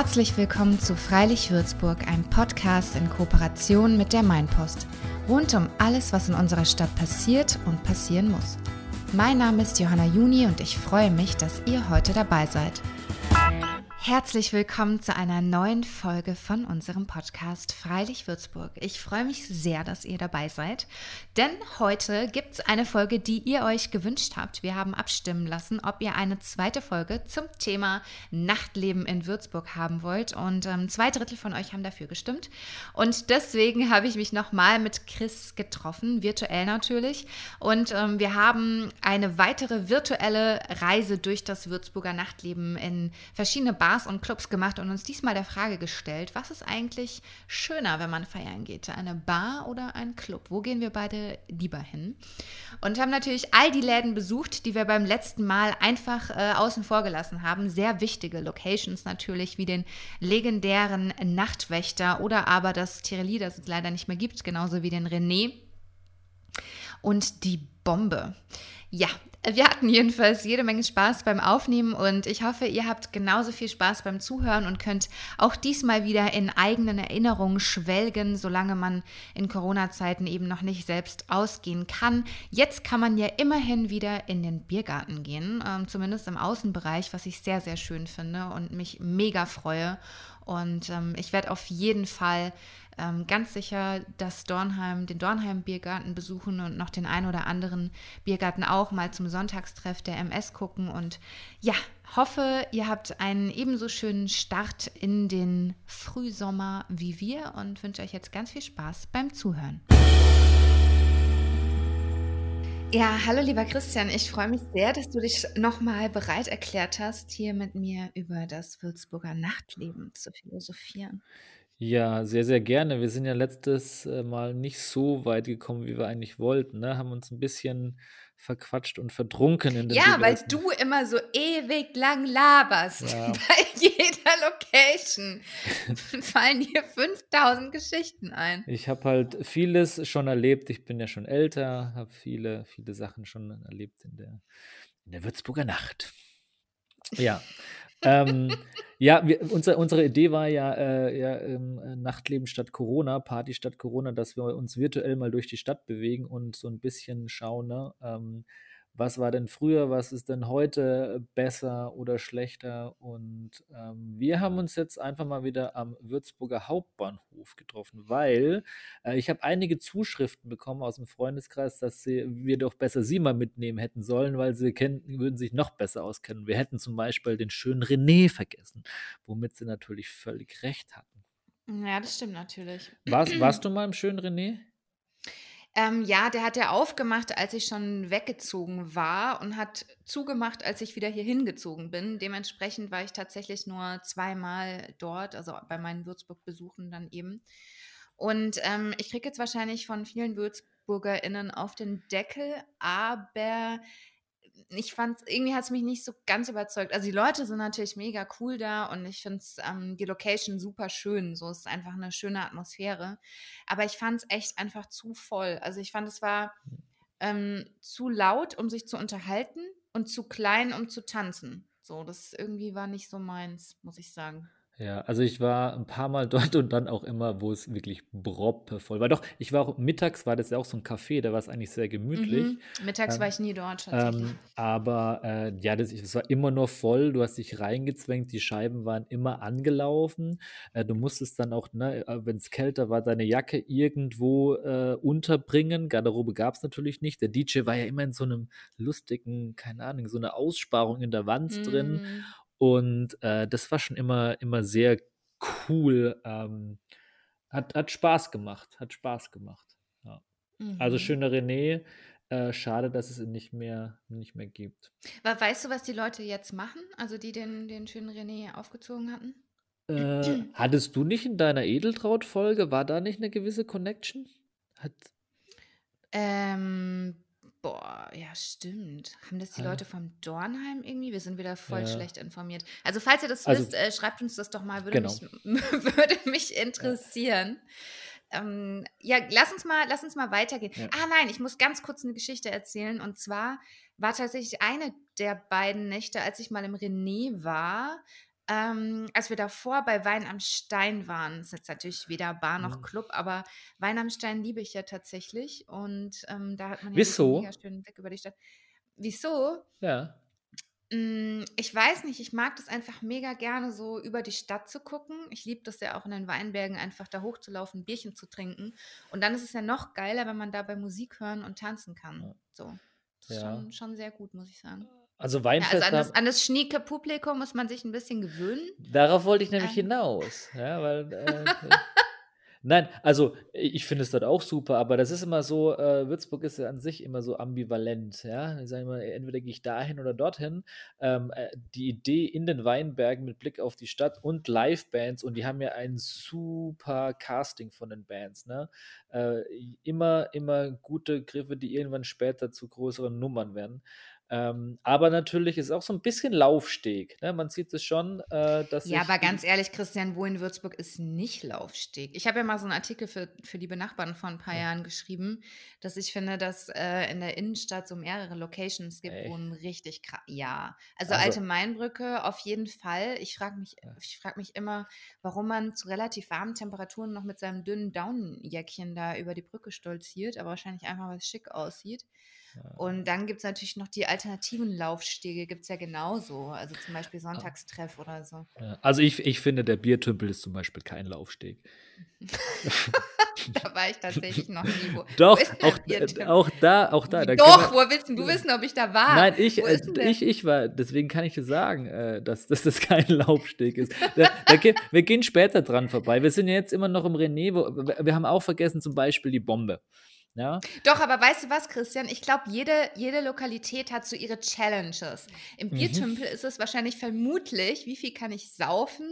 Herzlich willkommen zu Freilich Würzburg, einem Podcast in Kooperation mit der Mainpost. Rund um alles, was in unserer Stadt passiert und passieren muss. Mein Name ist Johanna Juni und ich freue mich, dass ihr heute dabei seid. Herzlich willkommen zu einer neuen Folge von unserem Podcast Freilich Würzburg. Ich freue mich sehr, dass ihr dabei seid, denn heute gibt es eine Folge, die ihr euch gewünscht habt. Wir haben abstimmen lassen, ob ihr eine zweite Folge zum Thema Nachtleben in Würzburg haben wollt und ähm, zwei Drittel von euch haben dafür gestimmt und deswegen habe ich mich nochmal mit Chris getroffen, virtuell natürlich und ähm, wir haben eine weitere virtuelle Reise durch das Würzburger Nachtleben in verschiedene Bars Bars und Clubs gemacht und uns diesmal der Frage gestellt, was ist eigentlich schöner, wenn man feiern geht? Eine Bar oder ein Club? Wo gehen wir beide lieber hin? Und haben natürlich all die Läden besucht, die wir beim letzten Mal einfach äh, außen vor gelassen haben. Sehr wichtige Locations natürlich, wie den legendären Nachtwächter oder aber das Tireli, das es leider nicht mehr gibt, genauso wie den René und die Bombe. Ja, wir hatten jedenfalls jede Menge Spaß beim Aufnehmen und ich hoffe, ihr habt genauso viel Spaß beim Zuhören und könnt auch diesmal wieder in eigenen Erinnerungen schwelgen, solange man in Corona-Zeiten eben noch nicht selbst ausgehen kann. Jetzt kann man ja immerhin wieder in den Biergarten gehen, ähm, zumindest im Außenbereich, was ich sehr, sehr schön finde und mich mega freue. Und ähm, ich werde auf jeden Fall ähm, ganz sicher das Dornheim, den Dornheim Biergarten besuchen und noch den ein oder anderen Biergarten auch mal zum Sonntagstreff der MS gucken. Und ja, hoffe, ihr habt einen ebenso schönen Start in den Frühsommer wie wir und wünsche euch jetzt ganz viel Spaß beim Zuhören. Ja, hallo lieber Christian, ich freue mich sehr, dass du dich nochmal bereit erklärt hast, hier mit mir über das Würzburger Nachtleben zu philosophieren. Ja, sehr, sehr gerne. Wir sind ja letztes äh, Mal nicht so weit gekommen, wie wir eigentlich wollten, ne? Haben uns ein bisschen verquatscht und verdrunken in den Ja, weil du immer so ewig lang laberst. Ja. Bei jeder Location fallen dir 5000 Geschichten ein. Ich habe halt vieles schon erlebt. Ich bin ja schon älter, habe viele, viele Sachen schon erlebt in der, in der Würzburger Nacht. Ja. Ähm, ja, wir, unser, unsere Idee war ja, äh, ja ähm, Nachtleben statt Corona, Party statt Corona, dass wir uns virtuell mal durch die Stadt bewegen und so ein bisschen schauen, ne, ähm, was war denn früher, was ist denn heute besser oder schlechter. Und ähm, wir haben uns jetzt einfach mal wieder am Würzburger Hauptbahnhof getroffen, weil äh, ich habe einige Zuschriften bekommen aus dem Freundeskreis, dass sie, wir doch besser sie mal mitnehmen hätten sollen, weil sie kennen, würden sich noch besser auskennen. Wir hätten zum Beispiel den schönen René vergessen, womit sie natürlich völlig recht hatten. Ja, das stimmt natürlich. Warst, warst du mal im schönen René? Ähm, ja, der hat ja aufgemacht, als ich schon weggezogen war und hat zugemacht, als ich wieder hier hingezogen bin. Dementsprechend war ich tatsächlich nur zweimal dort, also bei meinen Würzburg-Besuchen dann eben. Und ähm, ich kriege jetzt wahrscheinlich von vielen WürzburgerInnen auf den Deckel, aber ich fand, irgendwie hat es mich nicht so ganz überzeugt. Also die Leute sind natürlich mega cool da und ich finde ähm, die Location super schön. So ist einfach eine schöne Atmosphäre. Aber ich fand es echt einfach zu voll. Also ich fand, es war ähm, zu laut, um sich zu unterhalten und zu klein, um zu tanzen. So, das irgendwie war nicht so meins, muss ich sagen. Ja, also ich war ein paar Mal dort und dann auch immer, wo es wirklich proppevoll war. Doch, ich war auch mittags, war das ja auch so ein Café, da war es eigentlich sehr gemütlich. Mhm. Mittags Ähm, war ich nie dort tatsächlich. ähm, aber äh, ja, das, es war immer nur voll. Du hast dich reingezwängt, die Scheiben waren immer angelaufen. Äh, du musstest dann auch, ne, äh, wenn es kälter war, deine Jacke irgendwo äh, unterbringen. Garderobe gab es natürlich nicht. Der DJ war ja immer in so einem lustigen, keine Ahnung, so eine Aussparung in der Wand drin. Und äh, das war schon immer, immer sehr cool. Ähm, hat, hat Spaß gemacht, hat Spaß gemacht. Ja. Also Mhm. schöner René, äh, schade, dass es ihn nicht mehr, nicht mehr gibt. Aber weißt du, was die Leute jetzt machen? Also die den, den schönen René aufgezogen hatten? Äh, hattest du nicht in deiner Edeltraut-Folge, war da nicht eine gewisse Connection? Hat, Ähm, boah, ja, stimmt. Haben das die Leute vom Dornheim irgendwie? Wir sind wieder voll ja, schlecht informiert. Also, falls ihr das also wisst, äh, schreibt uns das doch mal, würde genau. mich, würde mich Ja, interessieren. Ähm, ja, lass uns mal, lass uns mal weitergehen. ja. Ah nein, ich muss ganz kurz eine Geschichte erzählen. Und zwar war tatsächlich eine der beiden Nächte, als ich mal im René war, ähm, als wir davor bei Wein am Stein waren, ist jetzt natürlich weder Bar noch Mhm. Club, aber Wein am Stein liebe ich ja tatsächlich. Und ähm, da hat man ja Wieso? mega schönen Blick über die Stadt. Wieso? Ja. Mm, Ich weiß nicht, ich mag das einfach mega gerne, so über die Stadt zu gucken. Ich liebe das ja auch in den Weinbergen, einfach da hochzulaufen, ein Bierchen zu trinken. Und dann ist es ja noch geiler, wenn man dabei Musik hören und tanzen kann. So. Das ist Ja. schon, schon sehr gut, muss ich sagen. Also Ja, also Weinfest, an das, da, an das schnieke Publikum muss man sich ein bisschen gewöhnen. darauf wollte ich nämlich Ähm. hinaus. Ja, weil, äh, nein, also ich finde es dort auch super, aber das ist immer so, äh, Würzburg ist ja an sich immer so ambivalent. Ja, ich sage immer, entweder gehe ich dahin oder dorthin. Ähm, äh, die Idee in den Weinbergen mit Blick auf die Stadt und Livebands und die haben ja ein super Casting von den Bands. Ne? Äh, immer, immer gute Griffe, die irgendwann später zu größeren Nummern werden. Ähm, aber natürlich ist auch so ein bisschen Laufsteg. Ne? Man sieht es schon, äh, dass Ja, aber ganz ehrlich, Christian, wo in Würzburg ist nicht Laufsteg? Ich habe ja mal so einen Artikel für, für liebe Nachbarn vor ein paar Ja. Jahren geschrieben, dass ich finde, dass äh, in der Innenstadt so mehrere Locations gibt, wo ein richtig krass. Ja, also, Also- alte Mainbrücke auf jeden Fall. Ich frage mich, Ja. ich frag mich immer, warum man zu relativ warmen Temperaturen noch mit seinem dünnen Daunenjäckchen da über die Brücke stolziert, aber wahrscheinlich einfach, weil es schick aussieht. Und dann gibt es natürlich noch die alternativen Laufstege, gibt es ja genauso. Also zum Beispiel Sonntagstreff oder so. Also ich, ich finde, der Biertümpel ist zum Beispiel kein Laufsteg. Da war ich tatsächlich noch nie. Wo, Doch, wo auch, äh, auch da, auch da. da Doch, wir- woher willst du wissen, ob ich da war? Nein, ich, Wo äh, ich, ich war, deswegen kann ich dir sagen, äh, dass, dass das kein Laufsteg ist. Da, da, ge- wir gehen später dran vorbei. Wir sind ja jetzt immer noch im René, wo, wir haben auch vergessen zum Beispiel die Bombe. Ja, Doch, aber weißt du was, Christian? Ich glaube, jede, jede Lokalität hat so ihre Challenges. Im Mhm. Biertümpel ist es wahrscheinlich vermutlich, wie viel kann ich saufen?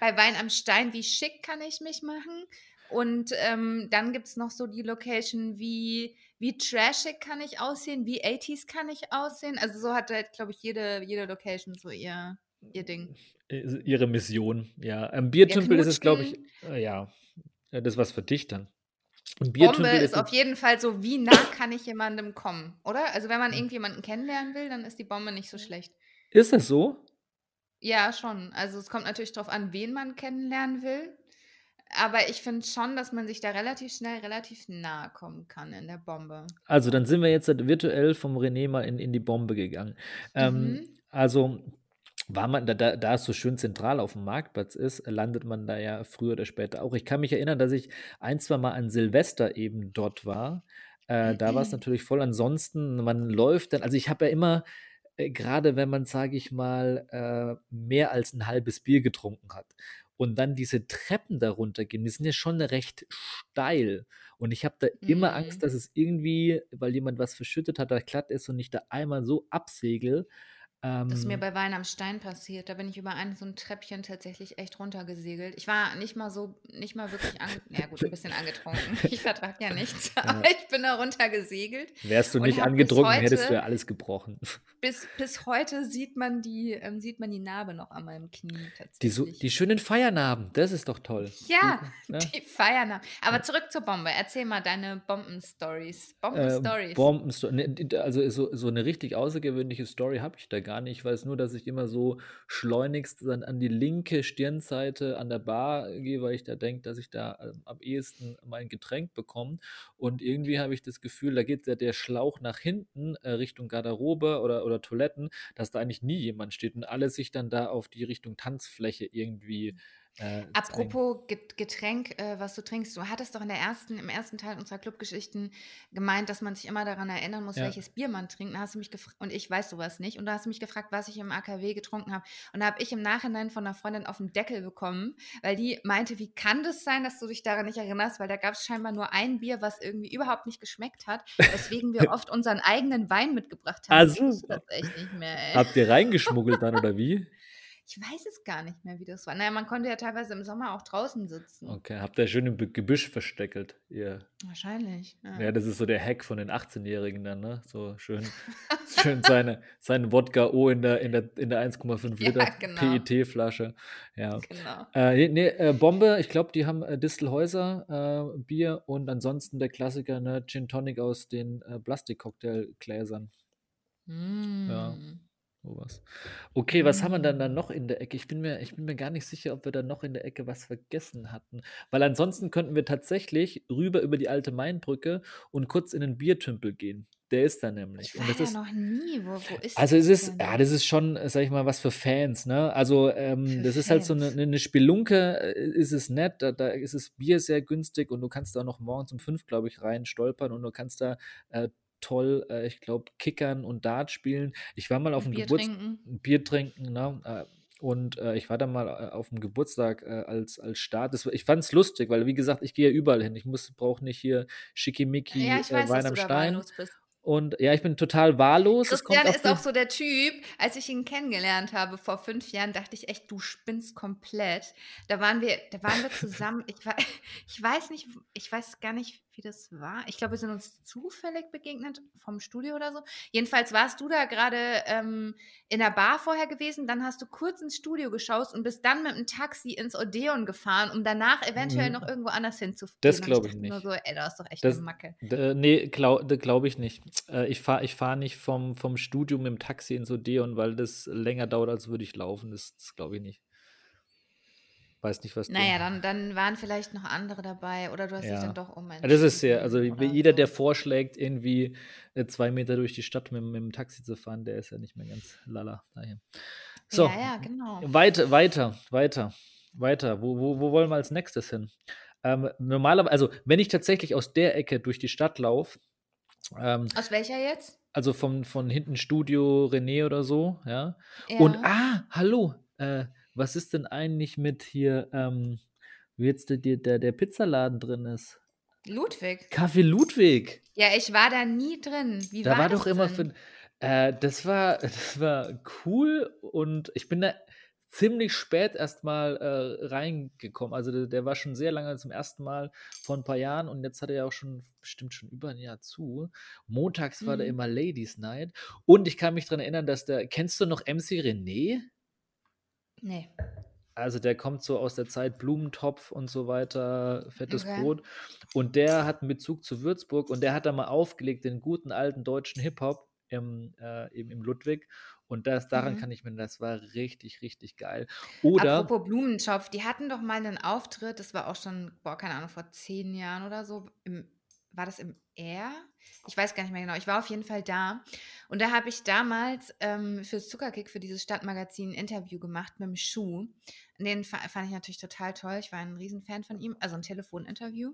Bei Wein am Stein, wie schick kann ich mich machen? Und ähm, dann gibt es noch so die Location, wie, wie trashig kann ich aussehen, wie 80s kann ich aussehen. Also so hat halt, glaube ich, jede, jede Location so ihr, ihr Ding. äh, ihre Mission. Ja, im Biertümpel ist es, glaube ich, äh, ja, das ist was für dich dann. Bombe ist auf jeden Fall so, wie nah kann ich jemandem kommen, oder? Also wenn man Hm. irgendjemanden kennenlernen will, dann ist die Bombe nicht so schlecht. Ist das so? Ja, schon. Also es kommt natürlich darauf an, wen man kennenlernen will. Aber ich finde schon, dass man sich da relativ schnell, relativ nahe kommen kann in der Bombe. Also, dann sind wir jetzt virtuell vom René mal in, in die Bombe gegangen. Ähm, Mhm. Also, war man, da, da, da es so schön zentral auf dem Marktplatz ist, landet man da ja früher oder später auch. Ich kann mich erinnern, dass ich ein, zwei Mal an Silvester eben dort war. Äh, da war es natürlich voll. Ansonsten, man läuft dann, also ich habe ja immer, äh, gerade wenn man, sage ich mal, äh, mehr als ein halbes Bier getrunken hat und dann diese Treppen darunter gehen, die sind ja schon recht steil. Und ich habe da immer Mhm. Angst, dass es irgendwie, weil jemand was verschüttet hat, da glatt ist und ich da einmal so absegel. Das ist mir Ähm, bei Wein am Stein passiert. Da bin ich über ein so ein Treppchen tatsächlich echt runtergesegelt. Ich war nicht mal so, nicht mal wirklich ange ja gut, ein bisschen angetrunken. Ich vertrage ja nichts, aber ich bin da runtergesegelt. wärst du nicht angetrunken, hättest du heute- ja alles gebrochen. Bis, bis heute sieht man die, ähm, sieht man die Narbe noch an meinem Knie Die, so, tatsächlich. die schönen Feiernarben, das ist doch toll. Ja, Die, ne? Die Feiernamen. Aber zurück zur Bombe. Erzähl mal deine Bomben-Stories. Äh, Bomben-Stories. Bombensto- ne, die- also so, so eine richtig außergewöhnliche Story habe ich da gar nicht. Ich weiß nur, dass ich immer so schleunigst dann an die linke Stirnseite an der Bar gehe, weil ich da denke, dass ich da ähm, am ehesten mein Getränk bekomme. Und irgendwie habe ich das Gefühl, da geht ja der Schlauch nach hinten äh, Richtung Garderobe oder, oder Toiletten, dass da eigentlich nie jemand steht und alle sich dann da auf die Richtung Tanzfläche irgendwie äh. Apropos Get- Getränk, äh, was du trinkst. Du hattest doch in der ersten, im ersten Teil unserer Clubgeschichten gemeint, dass man sich immer daran erinnern muss, Ja. welches Bier man trinkt. Da hast du mich und ich weiß sowas nicht. Und da hast du mich gefragt, was ich im AKW getrunken habe. Und da habe ich im Nachhinein von einer Freundin auf den Deckel bekommen, weil die meinte, wie kann das sein, dass du dich daran nicht erinnerst? Weil da gab es scheinbar nur ein Bier, was irgendwie überhaupt nicht geschmeckt hat, weswegen wir oft unseren eigenen Wein mitgebracht haben. Also, ich das echt nicht mehr, ey. Habt ihr reingeschmuggelt dann oder wie? Ich weiß es gar nicht mehr, wie das war. Naja, man konnte ja teilweise im Sommer auch draußen sitzen. Okay, habt ihr schön im Gebüsch versteckelt, ihr. Wahrscheinlich. Ja. Ja, das ist so der Hack von den 18-Jährigen dann, ne? So schön, schön seine, seine Wodka O in der, in der, in der 1,5 Ja, Liter genau. PET-Flasche. Ja. Genau. Äh, nee, äh, Bombe, ich glaube, die haben äh, Distelhäuser äh, Bier und ansonsten der Klassiker, ne, Gin Tonic aus den äh, Plastikcocktailgläsern. Mm. Sowas. Okay, was haben wir dann da mm. noch in der Ecke? Ich bin mir ich bin mir gar nicht sicher, ob wir da noch in der Ecke was vergessen hatten. Weil ansonsten könnten wir tatsächlich rüber über die alte Mainbrücke und kurz in den Biertümpel gehen. Der ist da nämlich. Ich war Und das da ist noch nie. Wo wo ist also es ist denn? ja, das ist schon, sage ich mal, was für Fans, ne? Also, ähm, Für das ist halt so 'ne Fans. 'ne Spelunke, äh, ist es nett, da da ist das Bier sehr günstig und du kannst da noch morgens um 5, glaube ich, rein stolpern und du kannst da, äh, toll, äh, ich glaube, kickern und Dart spielen. Ich war mal Und auf'm Bier Geburts trinken. Bier trinken, ne? Äh, und, äh, ich war da mal, äh, auf'm Geburtstag, äh, als als Start. Das war ich fand's lustig, weil wie gesagt, ich gehe ja überall hin. Ich muss brauche nicht hier Ja, schickimicki, ich äh, weiß, Wein dass am Stein. Und ja, ich bin total wahllos. Es kommt Christian auf ist auch so der Typ als ich ihn kennengelernt habe vor 5 Jahren, dachte ich echt: „Du spinnst komplett.“ Da waren wir da waren wir zusammen ich wei ich weiß nicht ich weiß gar nicht, wie das war. Ich glaube, wir sind uns zufällig begegnet vom Studio oder so. Jedenfalls warst du da grade, ähm, in der Bar vorher gewesen, dann hast du kurz ins Studio geschaust und bist dann mit'm Taxi ins Odeon gefahren, um danach eventuell noch Mhm. irgendwo anders hinzugehen. Das Und ich glaube ich dachte nur nicht. so: „Ey, du hast doch echt Das Macke.“ d ne, glau d glaube ich nicht. Äh, ich fahre ich fahre nicht vom vom Studio mit'm Taxi ins Odeon, weil das länger dauert, als würde ich laufen. Das das glaube ich nicht. Weiß nicht, was du ja, dann dann waren vielleicht noch andere dabei oder du hast dich dann Ja. doch Ja, das ist sehr umentschieden also jeder, der so. vorschlägt, irgendwie, äh, 2 Meter durch die Stadt mit mit'm Taxi zu fahren, der ist ja nicht mehr ganz lala. Ja. So, Ja, ja, genau. weite weiter, weiter, weiter. Wo wo wo wollen wir als Nächstes hin? Ähm, normalerw also, wenn ich tatsächlich aus der Ecke durch die Stadt laufe, ähm Aus welcher jetzt? also von von hinten Studio René oder so, ja? Und Ja. ah, hallo, äh, was ist denn eigentlich mit hier, ähm, wie jetzt der der der Pizzaladen drin ist? Ludwig. Café Ludwig. Ja, ich war da nie drin. Wie Da war war das doch immer für äh, das war das war cool und ich bin da ziemlich spät erst mal, äh, reingekommen. Also, der der war schon sehr lange zum 1. Mal vor 'n paar Jahren und jetzt hat er ja auch schon bestimmt schon über 'n Jahr zu. Montags war da Mhm. immer Ladies Night und ich kann mich dran erinnern, dass der kennst du noch MC René? Ne. Also, der kommt so aus der Zeit Blumentopf und so weiter, Fettes Okay. Brot. Und der hat 'n Bezug zu Würzburg und der hat da mal aufgelegt, den guten alten deutschen Hip-Hop im äh, eben im Ludwig. Und das daran Mhm. kann ich mich das war richtig, richtig geil. Oder Apropos Blumentopf, die hatten doch mal 'nen Auftritt, das war auch schon, boah, keine Ahnung, vor 10 Jahren oder so, im war das im Air? Ich weiß gar nicht mehr genau. Ich war auf jeden Fall da und da habe ich damals, ähm, fürs Zuckerkick, für dieses Stadtmagazin 'n Interview gemacht mit'm Schuh. Den fa fand ich natürlich total toll. Ich war 'n Riesenfan von ihm, also 'n Telefoninterview.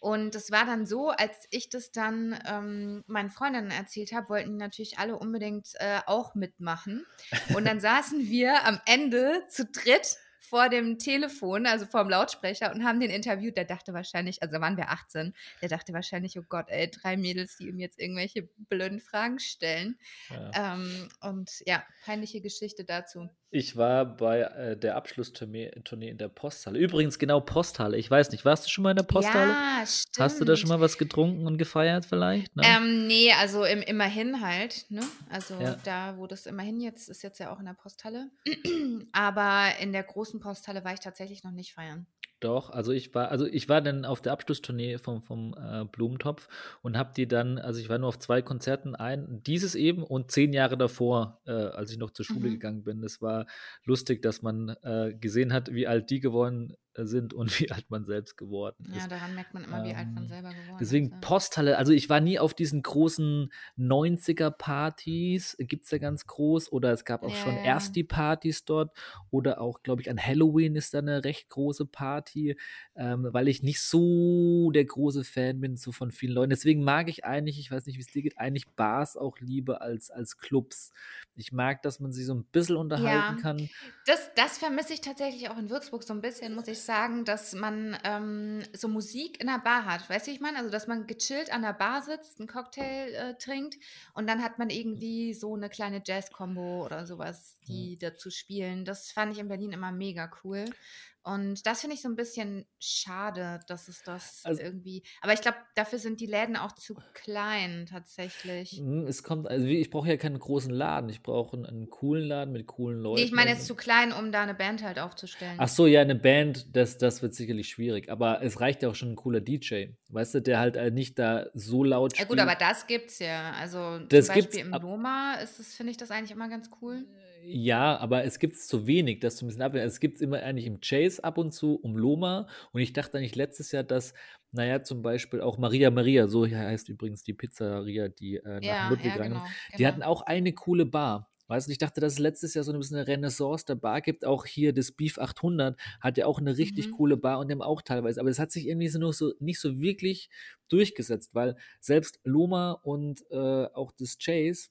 Und das war dann so, als ich das dann, ähm, meinen Freundinnen erzählt habe, wollten die natürlich alle unbedingt, äh, auch mitmachen. Und dann saßen wir am Ende zu dritt vor dem Telefon, also vorm Lautsprecher und haben den interviewt. Der dachte wahrscheinlich also, da waren wir 18, der dachte wahrscheinlich: „Oh Gott, ey, 3 Mädels, die ihm jetzt irgendwelche blöden Fragen stellen.“ Ja. Ähm, und ja, peinliche Geschichte dazu. Ich war bei, äh, der Abschlusstournee Tournee in der Posthalle. Übrigens genau Posthalle. Ich weiß nicht, warst du schon mal in der Posthalle? Ja, Hast du da schon stimmt. mal was getrunken und gefeiert vielleicht, ne? Ähm, ne, also im Immerhin halt, ne? Also Ja. da, wo das Immerhin jetzt ist jetzt ja auch in der Posthalle. Aber in der großen Posthalle war ich tatsächlich noch nicht feiern. Doch, also ich war also ich war dann auf der Abschlusstournee vom vom, äh, Blumentopf und habe die dann also ich war nur auf 2 Konzerten, ein dieses eben und 10 Jahre davor, äh, als ich noch zur Schule Mhm. gegangen bin. Das war lustig, dass man, äh, gesehen hat, wie alt die geworden, sind und wie alt man selbst geworden Ja, ist. daran merkt man immer, wie alt man Ähm, selber geworden ist, deswegen ja. Posthalle also ich war nie auf diesen großen 90er-Partys, gibt's ja ganz groß, oder es gab auch Ja, schon ja. Ersti-Partys dort oder auch, glaube ich, an Halloween ist da 'ne recht große Party, ähm, weil ich nicht so der große Fan bin so von vielen Leuten. Deswegen mag ich eigentlich, ich weiß nicht, wie's dir geht, eigentlich Bars auch lieber als als Clubs. Ich mag, dass man sich so 'n bisschen unterhalten Ja, kann. das das vermisse ich tatsächlich auch in Würzburg so 'n bisschen, muss ich sagen, dass man, ähm, so Musik in der Bar hat. Weißt du, ich meine? Also, dass man gechillt an der Bar sitzt, 'n Cocktail, äh, trinkt und dann hat man irgendwie so 'ne kleine Jazz-Combo oder so was, Mhm. die dazu spielen. Das fand ich in Berlin immer mega cool, Und das finde ich so ein bisschen schade, dass es das Also irgendwie. Aber ich glaube, dafür sind die Läden auch zu klein tatsächlich. Hm, es kommt, also ich brauche ja keinen großen Laden. Ich brauche einen, einen coolen Laden mit coolen Nee, ich Leuten. meine jetzt zu klein, um da eine Band halt aufzustellen. ach so, ja, eine Band, das, das wird sicherlich schwierig. Aber es reicht ja auch schon ein cooler DJ. Weißt du, der halt äh, nicht da so laut Ja gut, aber spielt. das gibt's ja. Also zum Das gibt's, Beispiel im Loma ist das, finde ich das eigentlich immer ganz cool. Ja, aber es gibt es zu wenig, das zu ein bisschen ab. Es gibt es immer eigentlich im Chase ab und zu, um Loma. Und ich dachte eigentlich letztes Jahr, dass, naja, zum Beispiel auch Maria Maria, so heißt übrigens die Pizzeria, die äh, nach Ja, Ludwig ja, reinkommt, genau, die hatten genau. auch eine coole Bar. Weißt du, ich dachte, dass es letztes Jahr so ein bisschen eine Renaissance der Bar gibt. Auch hier das Beef 800 hat ja auch eine richtig Mhm. coole Bar und dem auch teilweise. Aber es hat sich irgendwie so, noch so nicht so wirklich durchgesetzt, weil selbst Loma und äh, auch das Chase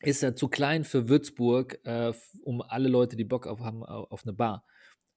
ist ja zu klein für Würzburg, äh, um alle Leute, die Bock auf haben, au- auf eine Bar.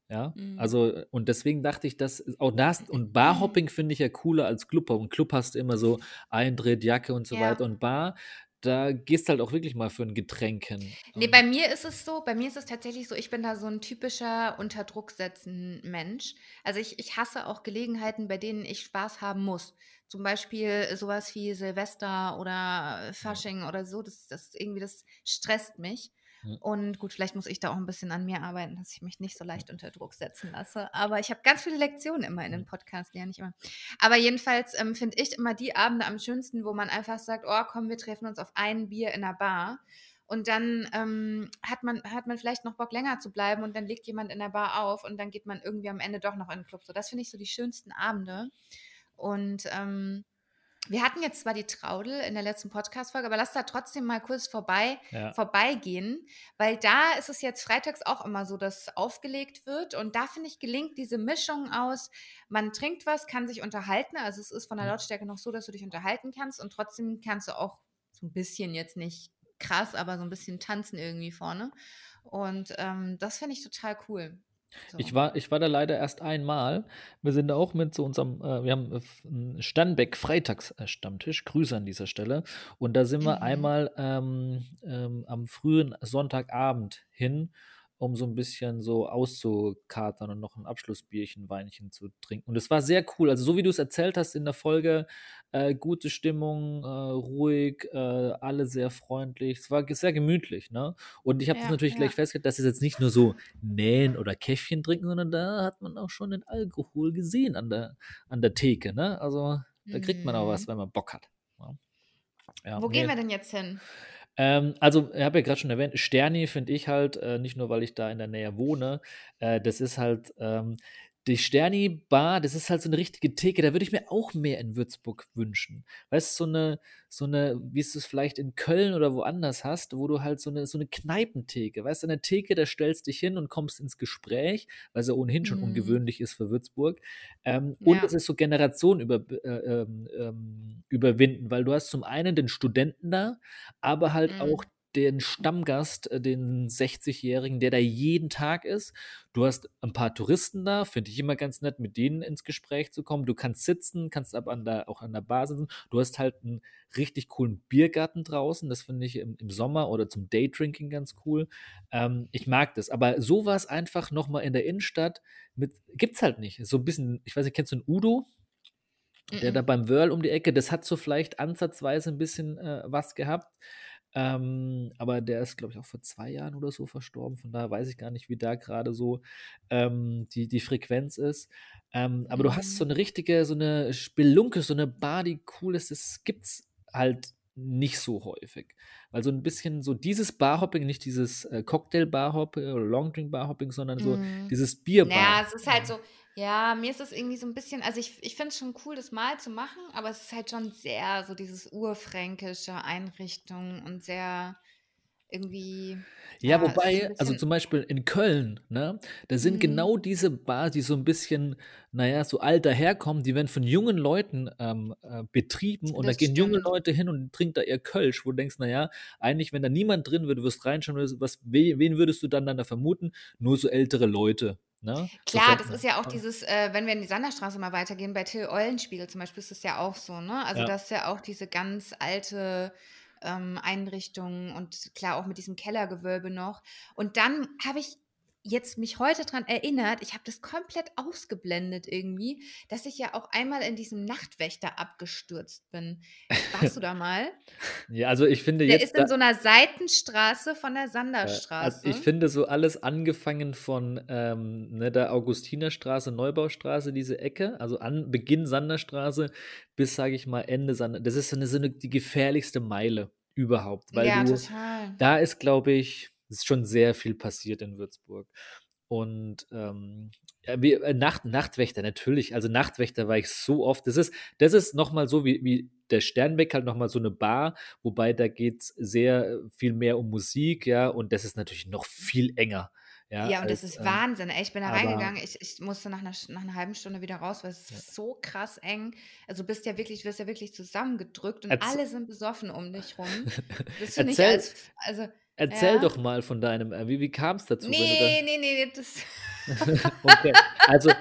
Ja, Mhm. also, und deswegen dachte ich, dass auch das und Barhopping finde ich ja cooler als Clubhopping. Und Club hast du immer so Eintritt, Jacke und so weiter. Ja. Und Bar, da gehst halt auch wirklich mal für ein Getränk hin. Nee, bei mir ist es so, bei mir ist es tatsächlich so, ich bin da so ein typischer unter Druck setzen Mensch. Also ich, ich hasse auch Gelegenheiten, bei denen ich Spaß haben muss. Zum Beispiel sowas wie Silvester oder ja. Fasching oder so. Das, das irgendwie, das stresst mich. Hm. Und gut, vielleicht muss ich da auch ein bisschen an mir arbeiten, dass ich mich nicht so leicht unter Druck setzen lasse. Aber ich habe ganz viele Lektionen immer in dem Hm. Podcast, lerne ich immer. Aber jedenfalls ähm, finde ich immer die Abende am schönsten, wo man einfach sagt, oh komm, wir treffen uns auf ein Bier in einer Bar. Und dann ähm, hat, man, hat man vielleicht noch Bock, länger zu bleiben und dann legt jemand in der Bar auf und dann geht man irgendwie am Ende doch noch in den Club. So, das finde ich so die schönsten Abende. Und ähm, wir hatten jetzt zwar die Traudel in der letzten Podcast-Folge, aber lass da trotzdem mal kurz vorbei, Ja. vorbeigehen, weil da ist es jetzt freitags auch immer so, dass aufgelegt wird und da finde ich gelingt diese Mischung aus, man trinkt was, kann sich unterhalten, also es ist von der Hm. Lautstärke noch so, dass du dich unterhalten kannst und trotzdem kannst du auch so ein bisschen jetzt nicht krass, aber so ein bisschen tanzen irgendwie vorne und ähm, das finde ich total cool. Ich So. war, ich war da leider erst einmal. Wir sind da auch mit zu unserem, äh, wir haben äh, einen Sternbeck Freitags-Stammtisch. Grüße an dieser Stelle. Und da sind wir Mhm. einmal ähm, ähm, am frühen Sonntagabend hin, um so ein bisschen so auszukatern und noch ein Abschlussbierchen, Weinchen zu trinken. Und es war sehr cool. Also so wie du es erzählt hast in der Folge, äh, gute Stimmung, äh, ruhig, äh, alle sehr freundlich. Es war sehr gemütlich, ne? Und ich habe das Ja, natürlich gleich ja. festgestellt, dass es jetzt nicht nur so nähen oder Käffchen trinken, sondern da hat man auch schon den Alkohol gesehen an der, an der Theke, ne? Also da kriegt man auch was, Mhm. wenn man Bock hat. Ja, ja Wo gehen wir denn jetzt hin? Ähm, also, ich habe ja gerade schon erwähnt, Sterni finde ich halt, äh, nicht nur, weil ich da in der Nähe wohne, äh, das ist halt, ähm, die Sterni-Bar, das ist halt so eine richtige Theke, da würde ich mir auch mehr in Würzburg wünschen. Weißt du, so eine, so eine, wie es es vielleicht in Köln oder woanders hast, wo du halt so eine, so eine Kneipentheke, weißt du, eine Theke, da stellst dich hin und kommst ins Gespräch, weil es ja ohnehin schon Mhm. ungewöhnlich ist für Würzburg. Ähm, und es Ja. ist so Generationen über, äh, ähm, ähm, überwinden, weil du hast zum einen den Studenten da, aber halt auch Mhm. Den Stammgast, äh, den 60-Jährigen, der da jeden Tag ist. Du hast ein paar Touristen da, finde ich immer ganz nett, mit denen ins Gespräch zu kommen. Du kannst sitzen, kannst aber an der, auch an der Bar sitzen. Du hast halt einen richtig coolen Biergarten draußen. Das finde ich im, im Sommer oder zum Daydrinking ganz cool. Ähm, ich mag das. Aber sowas einfach nochmal in der Innenstadt mit, gibt's halt nicht. So ein bisschen, ich weiß nicht, kennst du einen Udo? Der da beim Wörl um die Ecke, das hat so vielleicht ansatzweise ein bisschen äh, was gehabt. Ähm, aber der ist, glaube ich, auch vor zwei Jahren oder so verstorben. Von daher weiß ich gar nicht, wie da gerade so ähm, die, die Frequenz ist. Ähm, aber du hast so Mhm. eine richtige, so eine Spelunke, so eine Bar, die cool ist. Das gibt's halt nicht so häufig. Weil so ein bisschen so dieses Barhopping, nicht dieses äh, Cocktail-Barhopping oder Longdrink-Barhopping, sondern so Mhm. dieses Naja, Bierbar. es ist halt so, ja, mir ist es irgendwie so ein bisschen, also ich, ich finde es schon cool, das mal zu machen, aber es ist halt schon sehr so dieses urfränkische Einrichtung und sehr irgendwie, Ja, ja, wobei, also zum Beispiel in Köln, ne, da sind mhm. genau diese Bars, die so ein bisschen, naja, so alt daherkommen, die werden von jungen Leuten ähm, äh, betrieben und da Das gehen junge. Leute hin und trinken da ihr Kölsch, wo du denkst, naja, eigentlich, wenn da niemand drin wäre, du wirst reinschauen, was, we- wen würdest du dann, dann da vermuten? Nur so ältere Leute, ne? Klar, das ist ja auch dieses, äh, wenn wir in die Sanderstraße mal weitergehen, bei Till Eulenspiegel zum Beispiel ist es ja auch so, ne? Also Ja. das ist ja auch diese ganz alte ähm, Einrichtung und klar auch mit diesem Kellergewölbe noch. Und dann habe ich jetzt mich heute daran erinnert, ich habe das komplett ausgeblendet irgendwie, dass ich ja auch einmal in diesem Nachtwächter abgestürzt bin. Warst du da mal? Ja, also ich finde Der jetzt. ist in so einer Seitenstraße von der also Sanderstraße. ich finde so alles angefangen von ähm, ne, der Augustinerstraße, Neubaustraße, diese Ecke, also an Beginn Sanderstraße bis, sage ich mal, Ende Sander. Das ist so eine, so eine, die gefährlichste Meile überhaupt, weil ja, du, total. da ist, glaube ich, ist schon sehr viel passiert in Würzburg. Und ähm, ja, wie, äh, Nacht, Nachtwächter, natürlich. Also Nachtwächter war ich so oft. Das ist, das ist nochmal so wie, wie der Sternbeck halt nochmal so eine Bar, wobei da geht es sehr viel mehr um Musik, ja, und das ist natürlich noch viel enger. Ja, Ja, und das als, ist ähm, Wahnsinn. Ey, ich bin da reingegangen, ich, ich musste nach einer, nach einer halben Stunde wieder raus, weil es ja. ist so krass eng. Also du bist ja wirklich, du wirst ja wirklich zusammengedrückt und Erz alle sind besoffen um dich rum. Bist du nicht als, also, erzähl ja? doch mal von deinem, äh, wie, wie kam es dazu. Nee, nee, nee, das. Okay, also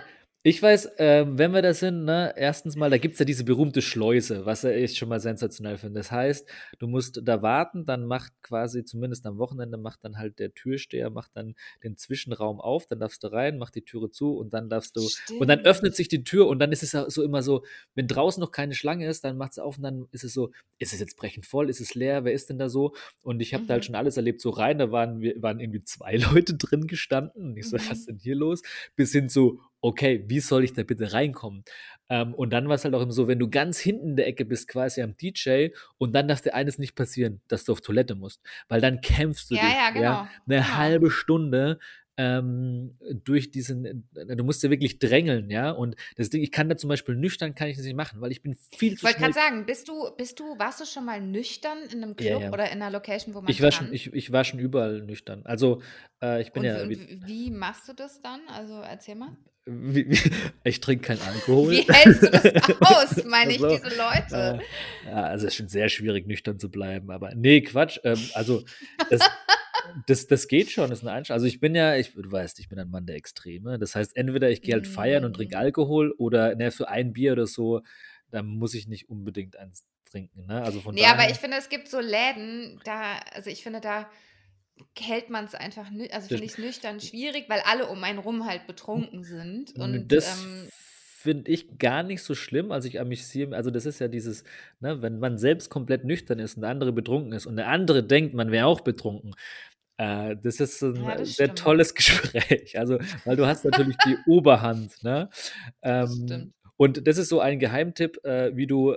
ich weiß, ähm, wenn wir da sind, ne, erstens mal, da gibt es ja diese berühmte Schleuse, was ich schon mal sensationell finde. Das heißt, du musst da warten, dann macht quasi, zumindest am Wochenende, macht dann halt der Türsteher, macht dann den Zwischenraum auf, dann darfst du rein, macht die Türe zu und dann darfst du, und dann öffnet Stimmt. sich die Tür und dann ist es so immer so, wenn draußen noch keine Schlange ist, dann macht es auf und dann ist es so, ist es jetzt brechend voll, ist es leer, wer ist denn da so? Und ich habe da halt Mhm. schon alles erlebt, so rein, da waren, wir, waren irgendwie zwei Leute drin gestanden und ich so, was ist Mhm. denn hier los? Bis hin zu, okay, wie soll ich da bitte reinkommen? Ähm, und dann war es halt auch immer so, wenn du ganz hinten in der Ecke bist, quasi am DJ, und dann darf dir eines nicht passieren, dass du auf Toilette musst, weil dann kämpfst du Ja, dich, ja, ja, genau. eine Genau. halbe Stunde ähm, durch diesen, du musst ja wirklich drängeln, ja, und das Ding, ich kann da zum Beispiel nüchtern, kann ich das nicht machen, weil ich bin viel Ich zu wollte schnell. gerade sagen, bist du, bist du, warst du schon mal nüchtern in einem Ja, Club ja. oder in einer Location, wo man Ich war schon, kann? ich, ich war schon überall nüchtern. Also, äh, ich bin Und, ja, und wie, wie machst du das dann? Also erzähl mal. Wie, wie, ich trinke keinen Alkohol. Wie hältst du das aus, meine ich, Also, diese Leute? äh, ja, also es ist schon sehr schwierig, nüchtern zu bleiben. Aber nee, Quatsch. Ähm, also das, das, das geht schon, ist eine Einstellung. Also ich bin ja, ich, du weißt, ich bin ein Mann der Extreme. Das heißt, entweder ich gehe halt feiern und trinke. Alkohol oder ne, für ein Bier oder so, dann muss ich nicht unbedingt eins trinken. Ne? Also von Nee, aber ich daher, finde, es gibt so Läden, da, also ich finde, da hält man es einfach, also das, finde ich es nüchtern schwierig, weil alle um einen rum halt betrunken sind. Und Das ähm, finde ich gar nicht so schlimm. Also ich amüsiere, also das ist ja dieses, ne, wenn man selbst komplett nüchtern ist und der andere betrunken ist und der andere denkt, man wäre auch betrunken. Äh, das ist ein ja, das sehr stimmt. tolles Gespräch. Also, weil du hast natürlich die Oberhand, ne? Das Ähm, stimmt. und das ist so ein Geheimtipp, äh, wie du äh,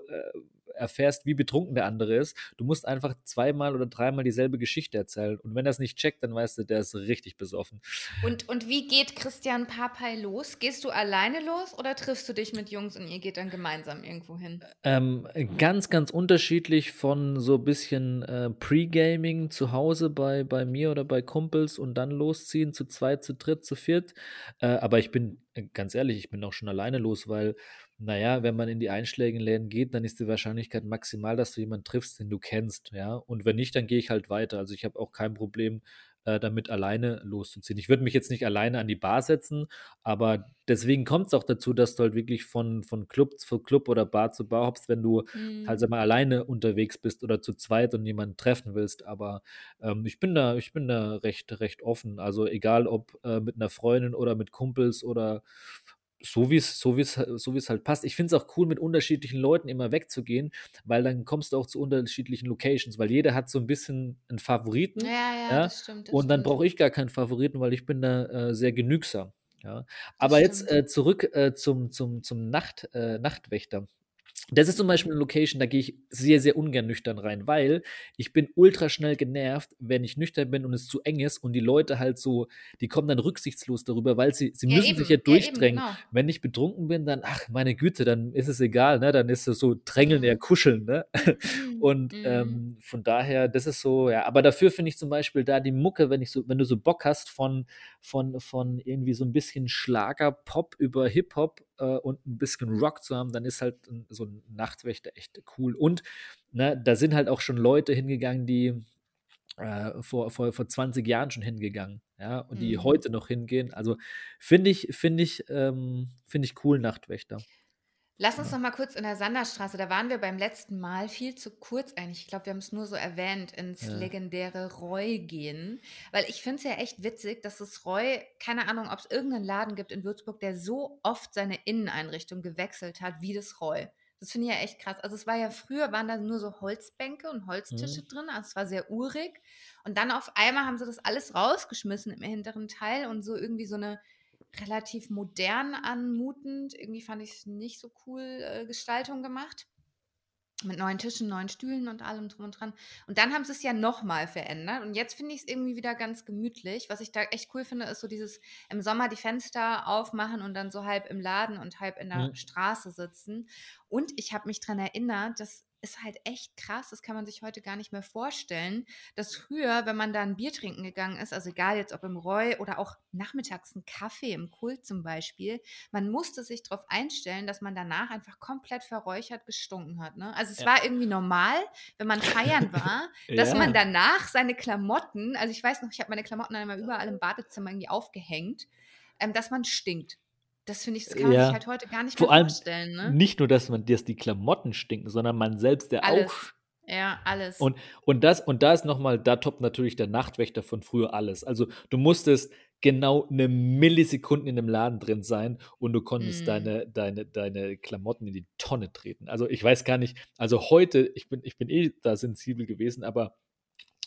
erfährst, wie betrunken der andere ist. Du musst einfach zweimal oder dreimal dieselbe Geschichte erzählen. Und wenn er es nicht checkt, dann weißt du, der ist richtig besoffen. Und, und wie geht Christian Papay los? Gehst du alleine los oder triffst du dich mit Jungs und ihr geht dann gemeinsam irgendwo hin? Ähm, ganz, ganz unterschiedlich von so ein bisschen äh, Pre-Gaming zu Hause bei, bei mir oder bei Kumpels und dann losziehen zu zweit, zu dritt, zu viert. Äh, aber ich bin, äh, ganz ehrlich, ich bin auch schon alleine los, weil, naja, wenn man in die Einschlägenläden geht, dann ist die Wahrscheinlichkeit maximal, dass du jemanden triffst, den du kennst, ja. Und wenn nicht, dann gehe ich halt weiter. Also ich habe auch kein Problem, äh, damit alleine loszuziehen. Ich würde mich jetzt nicht alleine an die Bar setzen, aber deswegen kommt es auch dazu, dass du halt wirklich von, von Club zu Club oder Bar zu Bar hoppst, wenn du halt sag Mhm. mal alleine unterwegs bist oder zu zweit und jemanden treffen willst. Aber ähm, ich bin da, ich bin da recht, recht offen. Also egal ob äh, mit einer Freundin oder mit Kumpels oder so wie es, so wie es, so wie es halt passt. Ich finde es auch cool, mit unterschiedlichen Leuten immer wegzugehen, weil dann kommst du auch zu unterschiedlichen Locations, weil jeder hat so ein bisschen einen Favoriten, Ja, ja, ja, das stimmt, das und dann brauche ich gar keinen Favoriten, weil ich bin da äh, sehr genügsam. Ja. Aber jetzt äh, zurück äh, zum, zum, zum Nacht, äh, Nachtwächter. Das ist zum Beispiel eine Location, da gehe ich sehr, sehr ungern nüchtern rein, weil ich bin ultra schnell genervt, wenn ich nüchtern bin und es zu eng ist und die Leute halt so, die kommen dann rücksichtslos darüber, weil sie, sie Ja, müssen sich ja eben, ja, eben, durchdrängen. genau. Wenn ich betrunken bin, dann, ach, meine Güte, dann ist es egal, ne? Dann ist es so drängeln, Mhm. kuscheln, ne? Und Mhm. ähm, von daher, das ist so, ja, aber dafür finde ich zum Beispiel da die Mucke, wenn ich so, wenn du so Bock hast von, von, von irgendwie so ein bisschen Schlager, Pop über Hip-Hop und ein bisschen Rock zu haben, dann ist halt so ein Nachtwächter echt cool. Und ne, da sind halt auch schon Leute hingegangen, die äh, vor, vor, vor 20 Jahren schon hingegangen, ja, und die Mhm. heute noch hingehen. Also finde ich, finde ich, ähm, finde ich cool, Nachtwächter. Lass uns noch mal kurz in der Sanderstraße, da waren wir beim letzten Mal viel zu kurz eigentlich. Ich glaube, wir haben es nur so erwähnt, ins Ja. legendäre Roy gehen. Weil ich finde es ja echt witzig, dass das Roy, keine Ahnung, ob es irgendeinen Laden gibt in Würzburg, der so oft seine Inneneinrichtung gewechselt hat wie das Roy. Das finde ich ja echt krass. Also es war ja früher, waren da nur so Holzbänke und Holztische Mhm. drin, also es war sehr urig. Und dann auf einmal haben sie das alles rausgeschmissen im hinteren Teil und so irgendwie so eine relativ modern anmutend, irgendwie fand ich es nicht so cool, äh, Gestaltung gemacht. Mit neuen Tischen, neuen Stühlen und allem drum und dran. Und dann haben sie es ja nochmal verändert. Und jetzt finde ich es irgendwie wieder ganz gemütlich. Was ich da echt cool finde, ist so dieses im Sommer die Fenster aufmachen und dann so halb im Laden und halb in der Mhm. Straße sitzen. Und ich habe mich daran erinnert, das ist halt echt krass, das kann man sich heute gar nicht mehr vorstellen, dass früher, wenn man da ein Bier trinken gegangen ist, also egal jetzt ob im Roy oder auch nachmittags ein Kaffee im Kult zum Beispiel, man musste sich darauf einstellen, dass man danach einfach komplett verräuchert gestunken hat. Ne? Also es Ja. war irgendwie normal, wenn man feiern war, dass man Ja. danach seine Klamotten, also ich weiß noch, ich habe meine Klamotten dann immer überall im Badezimmer irgendwie aufgehängt, ähm, dass man stinkt. Das finde ich, das kann man Ja. sich halt heute gar nicht Vor mehr allem vorstellen. Ne? Nicht nur, dass man dass die Klamotten stinken, sondern man selbst, der Alles. auch Ja, alles. Und, und, das, und da ist nochmal, da toppt natürlich der Nachtwächter von früher alles. Also du musstest genau eine Millisekunde in dem Laden drin sein und du konntest Mm. deine, deine, deine Klamotten in die Tonne treten. Also ich weiß gar nicht, also heute, ich bin, ich bin eh da sensibel gewesen, aber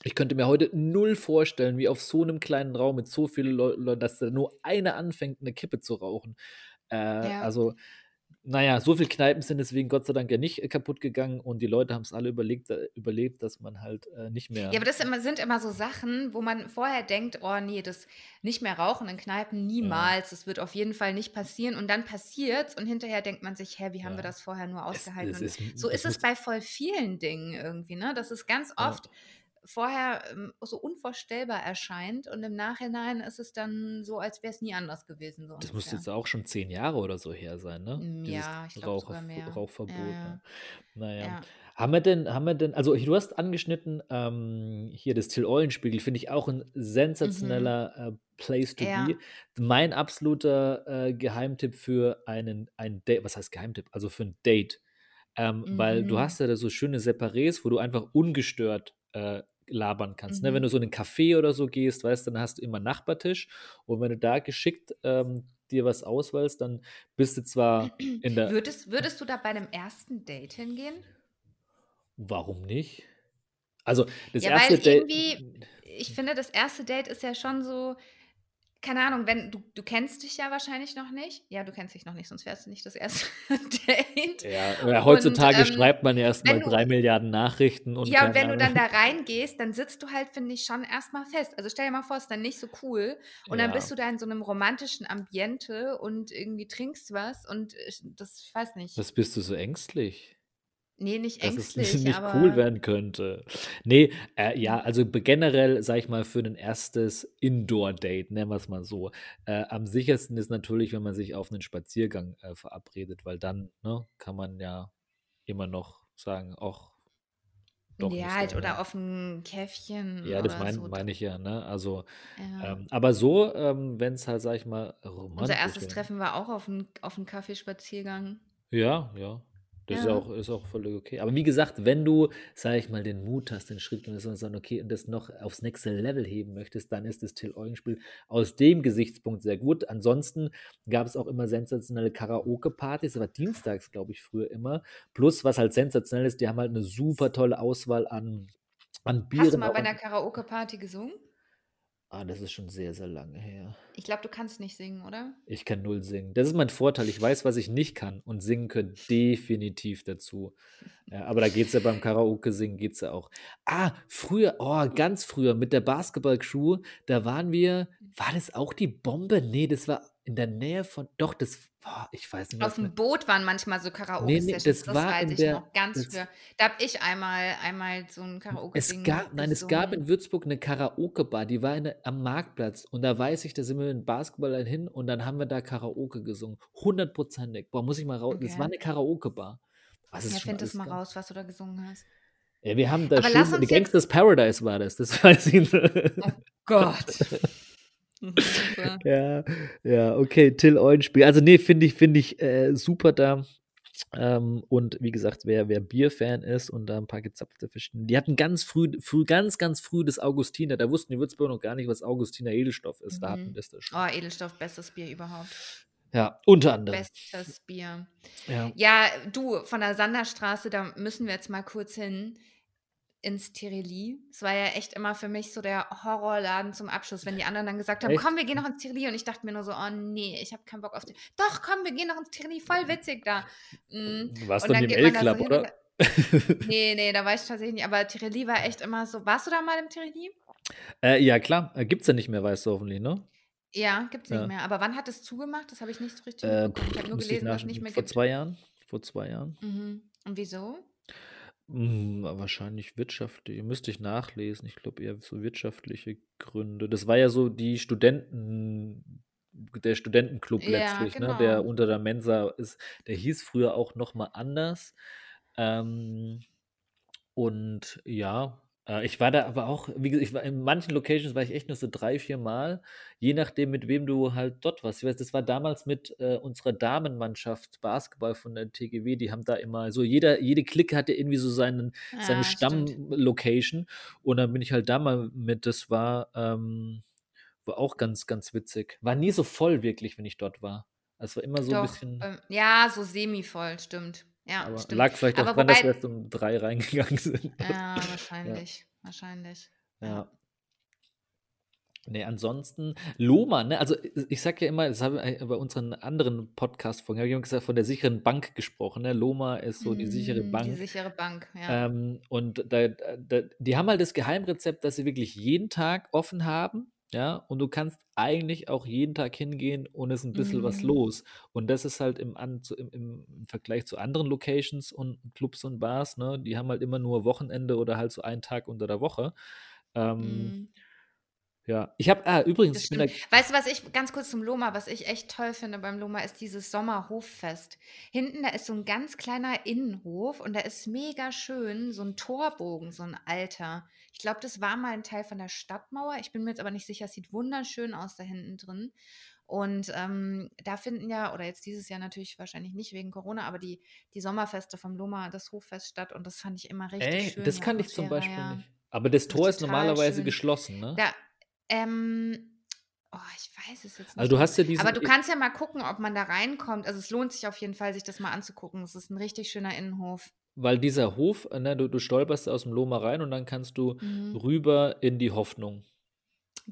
ich könnte mir heute null vorstellen, wie auf so einem kleinen Raum mit so vielen Leuten, dass da nur einer anfängt, eine Kippe zu rauchen. Äh, Ja. Also, naja, so viele Kneipen sind deswegen Gott sei Dank ja nicht äh, kaputt gegangen und die Leute haben es alle überlegt, äh, überlebt, dass man halt äh, nicht mehr. Ja, aber das immer, sind immer so Sachen, wo man vorher denkt, oh nee, das nicht mehr rauchen in Kneipen, niemals, das wird auf jeden Fall nicht passieren. Und dann passiert's und hinterher denkt man sich, hä, wie haben wir Ja. das vorher nur Es- ausgehalten? es Und ist- so es ist es bei voll vielen Dingen irgendwie, ne? Dass es ganz Ja. Vorher ähm, so unvorstellbar erscheint und im Nachhinein ist es dann so, als wäre es nie anders gewesen. So Das muss jetzt auch schon zehn Jahre oder so her sein, ne? Dieses ja, ich glaub sogar mehr. Rauchverbot. Ja, ja. Ne? Naja. Ja. Haben wir denn, haben wir denn, also du hast angeschnitten, ähm, hier das Till Eulenspiegel, finde ich auch ein sensationeller äh, Place to Mhm. Ja. be. Mein absoluter äh, Geheimtipp für einen, ein Date, was heißt Geheimtipp? Also für ein Date. Ähm, Weil du Mhm. hast ja da so schöne Separés, wo du einfach ungestört äh, labern kannst. Ne? Wenn Mhm. du so in einen Café oder so gehst, weißt du, dann hast du immer einen Nachbartisch und wenn du da geschickt ähm, dir was auswählst, dann bist du zwar in der. Würdest, würdest du da bei einem ersten Date hingehen? Warum nicht? Also, das Ja, erste weil Date. irgendwie, ich finde, das erste Date ist ja schon so, keine Ahnung, wenn du, du kennst dich ja wahrscheinlich noch nicht. Ja, du kennst dich noch nicht, sonst wärst du nicht das erste Date. Ja, ja, heutzutage Und, ähm, schreibt man wenn du- drei Milliarden Nachrichten und ja, und wenn du dann Ahnung. da reingehst, dann sitzt du halt, finde ich, schon erstmal fest. Also stell dir mal vor, es ist dann nicht so cool. Und dann Ja. bist du da in so einem romantischen Ambiente und irgendwie trinkst was und ich- das, ich weiß nicht. Was bist du so ängstlich? Nee, nicht Dass es ängstlich, nicht cool werden könnte. Nee, äh, ja, also generell, sag ich mal, für ein erstes Indoor-Date, nennen wir es mal so. Äh, am sichersten ist natürlich, wenn man sich auf einen Spaziergang äh, verabredet, weil dann ne, kann man ja immer noch sagen, ach, doch ja, halt, oder ne? auf ein Käffchen. Ja, das meine so. mein ich ja, ne? Also, Ja. ähm, aber so, ähm, wenn es halt, sag ich mal, romantisch Unser erstes wäre. Treffen war auch auf einem auf Kaffeespaziergang. Ja, ja. Das ist Ja. auch, ist auch völlig okay. Aber wie gesagt, wenn du, sag ich mal, den Mut hast, den Schritt und sagen, okay, und das noch aufs nächste Level heben möchtest, dann ist das Till Eulenspiel aus dem Gesichtspunkt sehr gut. Ansonsten gab es auch immer sensationelle Karaoke-Partys, aber dienstags, glaube ich, früher immer. Plus, was halt sensationell ist, die haben halt eine super tolle Auswahl an, an Bieren. Hast du mal bei einer Karaoke-Party gesungen? Ah, das ist schon sehr, sehr lange her. Ich glaube, du kannst nicht singen, oder? Ich kann null singen. Das ist mein Vorteil. Ich weiß, was ich nicht kann. Und singen gehört definitiv dazu. Ja, aber da geht es ja beim Karaoke-Singen geht's ja auch. Ah, früher, oh, ganz früher mit der Basketball-Crew, da waren wir, war das auch die Bombe? Nee, das war in der Nähe von, doch, das, boah, ich weiß nicht Auf dem Boot waren manchmal so Nee, nee, Karaoke-Sessions, das das, war weiß in ich der- noch ganz das- früher. Da habe ich einmal, einmal so ein Es Karaoke-Ding gab, nein, es gab in Würzburg eine Karaoke-Bar, die war eine, am Marktplatz. Und da weiß ich, da sind wir mit dem Basketball hin und dann haben wir da Karaoke gesungen. Hundertprozentig. Boah, muss ich mal raus. Das Okay. war eine Karaoke-Bar. Was ist Ja, find das mal geil. raus, was du da gesungen hast. Ja, wir haben da Aber schön, Gangsters Paradise war das, das weiß ich. Oh Gott. Ja, ja, okay, Till Eulenspiel. Also nee, finde ich, finde ich äh, super da. Ähm, und wie gesagt, wer, wer Bierfan ist und da ein paar gezapfte verschiedene, die hatten ganz früh, früh, ganz, ganz früh das Augustiner. Da wussten die Würzburger noch gar nicht, was Augustiner Edelstoff ist. Da hatten Mhm. das da schon. Oh, Edelstoff, bestes Bier überhaupt. Ja, unter anderem. Bestes Bier. Ja. Ja, du, von der Sanderstraße, da müssen wir jetzt mal kurz hin ins Tireli. Es war ja echt immer für mich so der Horrorladen zum Abschluss, wenn die anderen dann gesagt haben, Echt? komm, wir gehen noch ins Tireli. Und ich dachte mir nur so, oh nee, ich habe keinen Bock auf die. Doch, komm, wir gehen noch ins Tireli, voll witzig da. Mm. Warst Und du dann im so L-Club, hin oder? Nee, nee, da war ich tatsächlich nicht. Aber Tireli war echt immer so. Warst du da mal im Tireli? äh, ja, klar. Äh, Gibt's ja nicht mehr, weißt du hoffentlich, ne? Ja, gibt's nicht Ja. mehr. Aber wann hat es zugemacht? Das habe ich nicht so richtig Äh, mitbekommen. Ich habe nur gelesen, dass es nicht mehr vor gibt. zwei Jahren. Vor zwei Jahren. Mhm. Und wieso? Hm, wahrscheinlich wirtschaftlich. Müsste ich nachlesen. Ich glaube eher so wirtschaftliche Gründe. Das war ja so die Studenten, der Studentenclub Ja, letztlich, ne? Der genau. unter der Mensa ist. Der hieß früher auch noch mal anders. Ähm, und ja, ich war da aber auch, wie gesagt, ich war in manchen Locations war ich echt nur so drei, vier Mal, je nachdem, mit wem du halt dort warst. Ich weiß, das war damals mit äh, unserer Damenmannschaft Basketball von der TGW, die haben da immer so, jeder, jede Clique hatte irgendwie so seinen, seine Ah, stimmt. Stammlocation und dann bin ich halt da mal mit, das war, ähm, war auch ganz, ganz witzig. War nie so voll wirklich, wenn ich dort war. Also es war immer so ein Doch, bisschen, ähm, ja, so semi-voll, stimmt. Ja, aber stimmt. lag vielleicht auch Aber dran, dass wobei, wir erst um drei reingegangen sind. ja, wahrscheinlich, wahrscheinlich. Ja. Ja. Nee, ansonsten, Loma, ne? Also ich- ich sag ja immer, das habe ich bei unseren anderen Podcast-Folgen, habe ich immer gesagt, von der sicheren Bank gesprochen, ne? Loma ist so die sichere Mm, Die Bank. sichere Bank, ja. Ähm, und da, da, die haben halt das Geheimrezept, dass sie wirklich jeden Tag offen haben, ja, und du kannst eigentlich auch jeden Tag hingehen und es ist ein bisschen was Mhm. los. Und das ist halt im, An zu, im, im Vergleich zu anderen Locations und Clubs und Bars, ne, die haben halt immer nur Wochenende oder halt so einen Tag unter der Woche. Ähm, Mm. Ja, ich habe, ah, übrigens, da. Weißt du, was ich, ganz kurz zum Loma, was ich echt toll finde beim Loma, ist dieses Sommerhoffest. Hinten, da ist so ein ganz kleiner Innenhof und da ist mega schön, so ein Torbogen, so ein alter. Ich glaube, das war mal ein Teil von der Stadtmauer. Ich bin mir jetzt aber nicht sicher, es sieht wunderschön aus da hinten drin. Und ähm, da finden ja, oder jetzt dieses Jahr natürlich wahrscheinlich nicht wegen Corona, aber die, die Sommerfeste vom Loma, das Hoffest statt und das fand ich immer richtig ey, schön. das kann ich zum Beispiel ja. nicht. Aber das Tor ist ist normalerweise schön. geschlossen, ne? Da, ähm, oh, ich weiß es jetzt Also nicht du genau. hast ja diesen, Aber du kannst ja mal gucken, ob man da reinkommt. Also es lohnt sich auf jeden Fall, sich das mal anzugucken. Es ist ein richtig schöner Innenhof. Weil dieser Hof, äh, ne, du, du stolperst aus dem Loma rein und dann kannst du Mhm. rüber in die Hoffnung.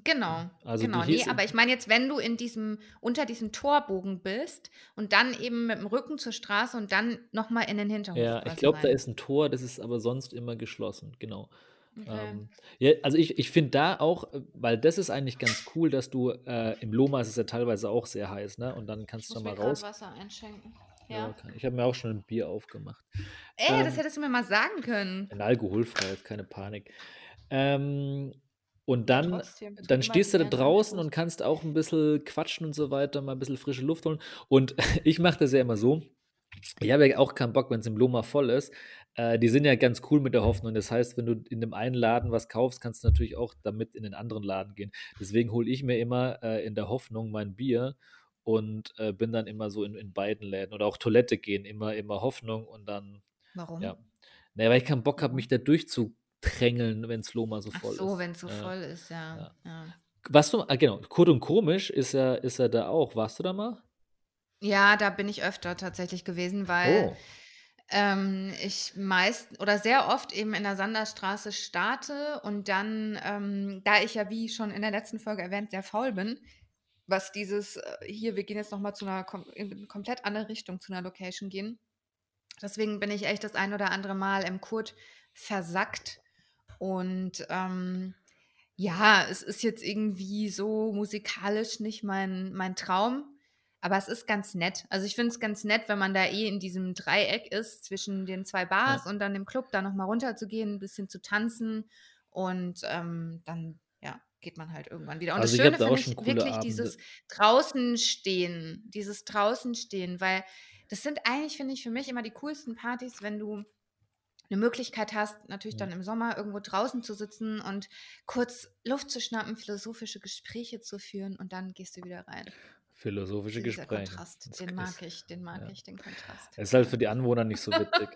Genau, Also genau. Nee, aber ich meine jetzt, wenn du in diesem, unter diesem Torbogen bist und dann eben mit dem Rücken zur Straße und dann nochmal in den Hinterhof ja, ich glaube, da ist ein Tor, das ist aber sonst immer geschlossen, genau. Okay. Ähm, ja, also ich, ich finde da auch, äh, weil das ist eigentlich ganz cool, dass du, äh, im Loma ist es ja teilweise auch sehr heiß, ne? Und dann Ich kannst du muss da mal raus. Wasser einschenken. Ja, Ja. ich habe mir auch schon ein Bier aufgemacht. Ey, das Ähm, hättest du mir mal sagen können. ein alkoholfrei, keine Panik. Ähm, und dann, trotzdem, dann stehst du da draußen und kannst auch ein bisschen quatschen und so weiter, mal ein bisschen frische Luft holen. Und ich mache das ja immer so. Ich habe ja auch keinen Bock, wenn es im Loma voll ist. Äh, die sind ja ganz cool mit der Hoffnung. Das heißt, wenn du in dem einen Laden was kaufst, kannst du natürlich auch damit in den anderen Laden gehen. Deswegen hole ich mir immer äh, in der Hoffnung mein Bier und äh, bin dann immer so in, in beiden Läden. Oder auch Toilette gehen, immer, immer Hoffnung und dann, Warum? ja. Naja, weil ich keinen Bock habe, mich da durchzudrängeln, wenn es Loma so Ach voll so, ist. wenn es so Ja, voll ist, ja. ja. ja. Was du, ah, genau, Kurt und Komisch ist ja, ist ja da auch. Warst du da mal? Ja, da bin ich öfter tatsächlich gewesen, weil Oh, ähm, ich meist oder sehr oft eben in der Sanderstraße starte und dann, ähm, da ich ja, wie schon in der letzten Folge erwähnt, sehr faul bin, was dieses, äh, hier, wir gehen jetzt nochmal zu einer kom komplett andere Richtung, zu einer Location gehen. Deswegen bin ich echt das ein oder andere Mal im Kurt versackt und ähm, ja, es ist jetzt irgendwie so musikalisch nicht mein, mein Traum, aber es ist ganz nett. Also ich finde es ganz nett, wenn man da eh in diesem Dreieck ist zwischen den zwei Bars ja. und dann im Club da nochmal runterzugehen, ein bisschen zu tanzen und ähm, dann, ja, geht man halt irgendwann wieder. Und das Also habe Schöne finde ich wirklich Abende. dieses draußen stehen, dieses draußen stehen, weil das sind eigentlich, finde ich, für mich immer die coolsten Partys, wenn du eine Möglichkeit hast, natürlich dann im Sommer irgendwo draußen zu sitzen und kurz Luft zu schnappen, philosophische Gespräche zu führen und dann gehst du wieder rein. Philosophische Dieser Gespräche. Kontrast, den mag ich, den mag ja. ich, den Kontrast. Es ist halt für die Anwohner nicht so witzig.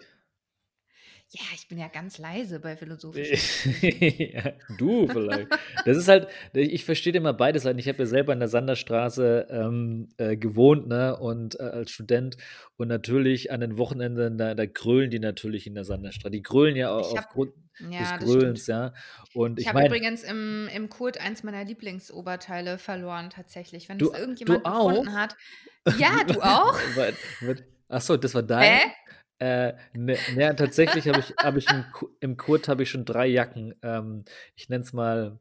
Ja, ich bin ja ganz leise bei philosophischen. Ja, du vielleicht. Das ist halt, ich verstehe immer beide Seiten. Ich habe ja selber in der Sanderstraße ähm, äh, gewohnt, ne, und äh, als Student. Und natürlich an den Wochenenden, da, da grölen die natürlich in der Sanderstraße. Die grölen ja auch hab- aufgrund Ja, des das stimmt. ja. Und Ich ich habe übrigens im, im Kurt eins meiner Lieblingsoberteile verloren, tatsächlich. Wenn Du- es irgendjemand du gefunden hat. Ja, du auch? Achso, das war dein. Hä? Äh, ne, ne, tatsächlich habe ich, hab ich im, im Kurt habe ich schon drei Jacken, ähm, ich nenne es mal